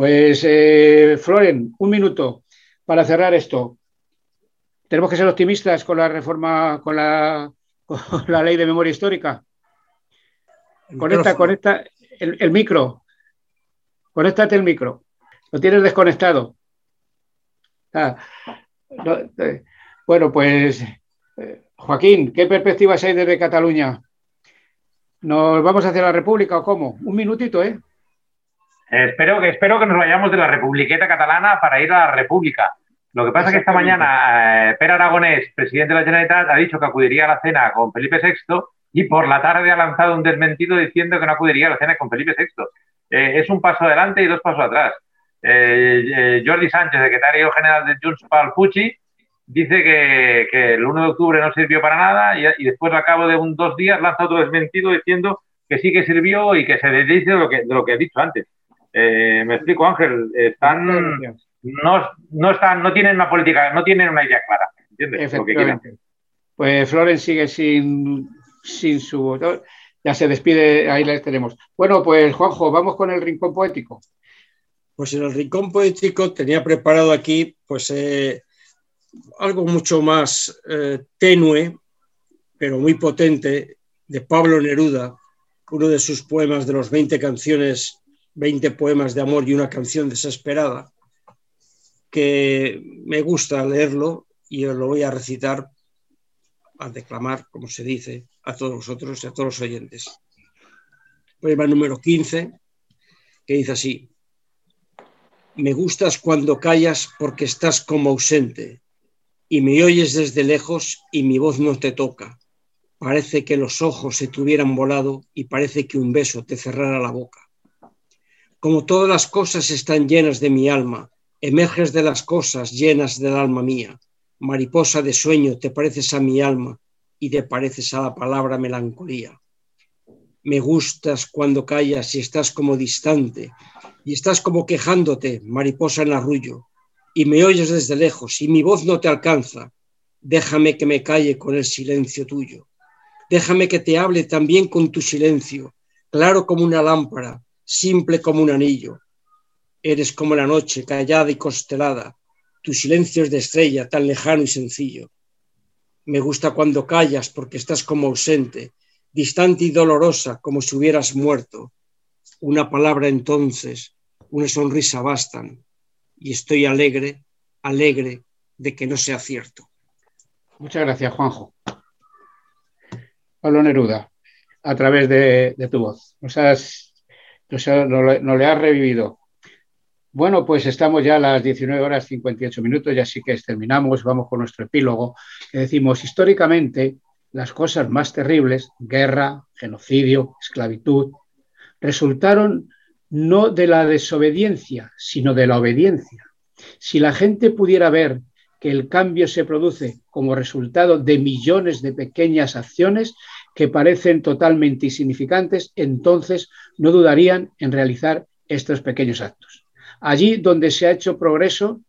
Pues, eh, Floren, un minuto para cerrar esto. Tenemos que ser optimistas con la reforma, con la, [laughs] con la ley de memoria histórica. Conecta, conecta el micro. Conéctate el micro. Lo tienes desconectado. Ah, eh, bueno, pues eh, Joaquín, ¿qué perspectivas hay desde Cataluña? ¿Nos vamos hacia la República o cómo? Un minutito, ¿eh? Espero, que, espero que nos vayamos de la Republiqueta catalana para ir a la República. Lo que pasa es que esta mañana eh, Per Aragonés, presidente de la Generalitat, ha dicho que acudiría a la cena con Felipe VI y por la tarde ha lanzado un desmentido diciendo que no acudiría a la cena con Felipe VI. Eh, es un paso adelante y dos pasos atrás. Eh, eh, Jordi Sánchez, secretario general de Junts pel Pucci, dice que, el 1 de octubre no sirvió para nada y, después, al cabo de un, dos días, lanza otro desmentido diciendo que sí que sirvió y que se desdice de lo que, de lo que he dicho antes. Me explico, Ángel, están, no, no, están, no tienen una política, no tienen una idea clara. ¿entiendes? pues Floren sigue sin, sin su ya se despide, ahí la tenemos. Bueno, pues Juanjo, vamos con el rincón poético. Pues en el rincón poético tenía preparado aquí pues eh, algo mucho más eh, tenue, pero muy potente, de Pablo Neruda, uno de sus poemas de los 20 canciones, 20 poemas de amor y una canción desesperada, que me gusta leerlo y os lo voy a recitar a declamar, como se dice, a todos vosotros y a todos los oyentes. Poema número 15, que dice así. Me gustas cuando callas porque estás como ausente y me oyes desde lejos y mi voz no te toca. Parece que los ojos se te hubieran volado y parece que un beso te cerrara la boca. Como todas las cosas están llenas de mi alma, emerges de las cosas llenas del alma mía mariposa de sueño, te pareces a mi alma y te pareces a la palabra melancolía. Me gustas cuando callas y estás como distante y estás como quejándote, mariposa en arrullo, y me oyes desde lejos y mi voz no te alcanza. Déjame que me calle con el silencio tuyo. Déjame que te hable también con tu silencio, claro como una lámpara, simple como un anillo. Eres como la noche, callada y constelada, tu silencio es de estrella, tan lejano y sencillo. Me gusta cuando callas porque estás como ausente, distante y dolorosa, como si hubieras muerto. Una palabra entonces, una sonrisa bastan, y estoy alegre, alegre de que no sea cierto. Muchas gracias, Juanjo. Pablo Neruda, a través de, tu voz. Has, no le has revivido bueno, pues estamos ya a las 19 horas 58 minutos, ya sí que terminamos, vamos con nuestro epílogo. Decimos, históricamente, las cosas más terribles, guerra, genocidio, esclavitud, resultaron no de la desobediencia, sino de la obediencia. Si la gente pudiera ver que el cambio se produce como resultado de millones de pequeñas acciones que parecen totalmente insignificantes, entonces no dudarían en realizar estos pequeños actos. Allí donde se ha hecho progreso,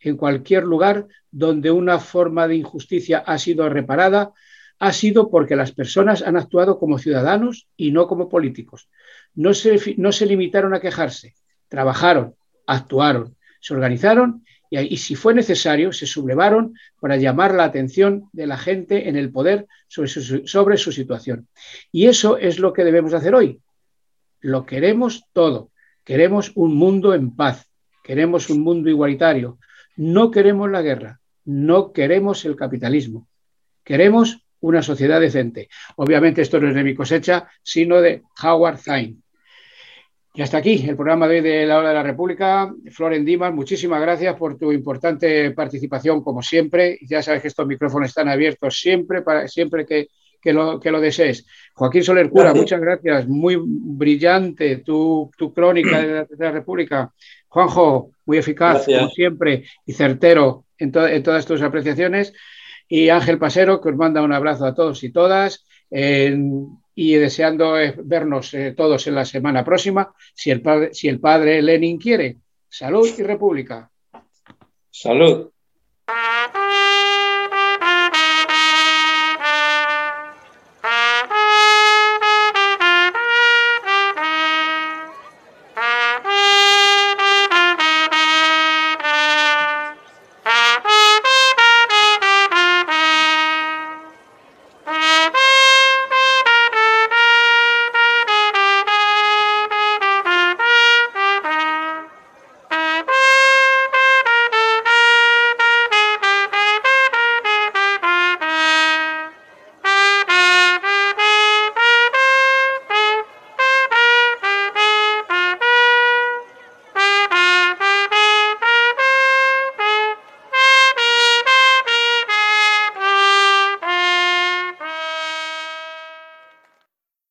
en cualquier lugar donde una forma de injusticia ha sido reparada, ha sido porque las personas han actuado como ciudadanos y no como políticos. No se, no se limitaron a quejarse, trabajaron, actuaron, se organizaron y, si fue necesario, se sublevaron para llamar la atención de la gente en el poder sobre su, sobre su situación. Y eso es lo que debemos hacer hoy. Lo queremos todo. Queremos un mundo en paz, queremos un mundo igualitario, no queremos la guerra, no queremos el capitalismo, queremos una sociedad decente. Obviamente esto no es de mi cosecha, sino de Howard Zain. Y hasta aquí el programa de hoy de la Hora de la República. Floren Dimas, muchísimas gracias por tu importante participación, como siempre. Ya sabes que estos micrófonos están abiertos siempre, para, siempre que, que lo, que lo desees. Joaquín Soler Cura, muchas gracias. Muy brillante tu, tu crónica de la, República. Juanjo, muy eficaz, como siempre, y certero en, en, todas tus apreciaciones. Y Ángel Pasero, que os manda un abrazo a todos y todas. Y deseando eh, vernos eh, todos en la semana próxima, si el, padre, si el padre Lenin quiere. Salud y República. Salud.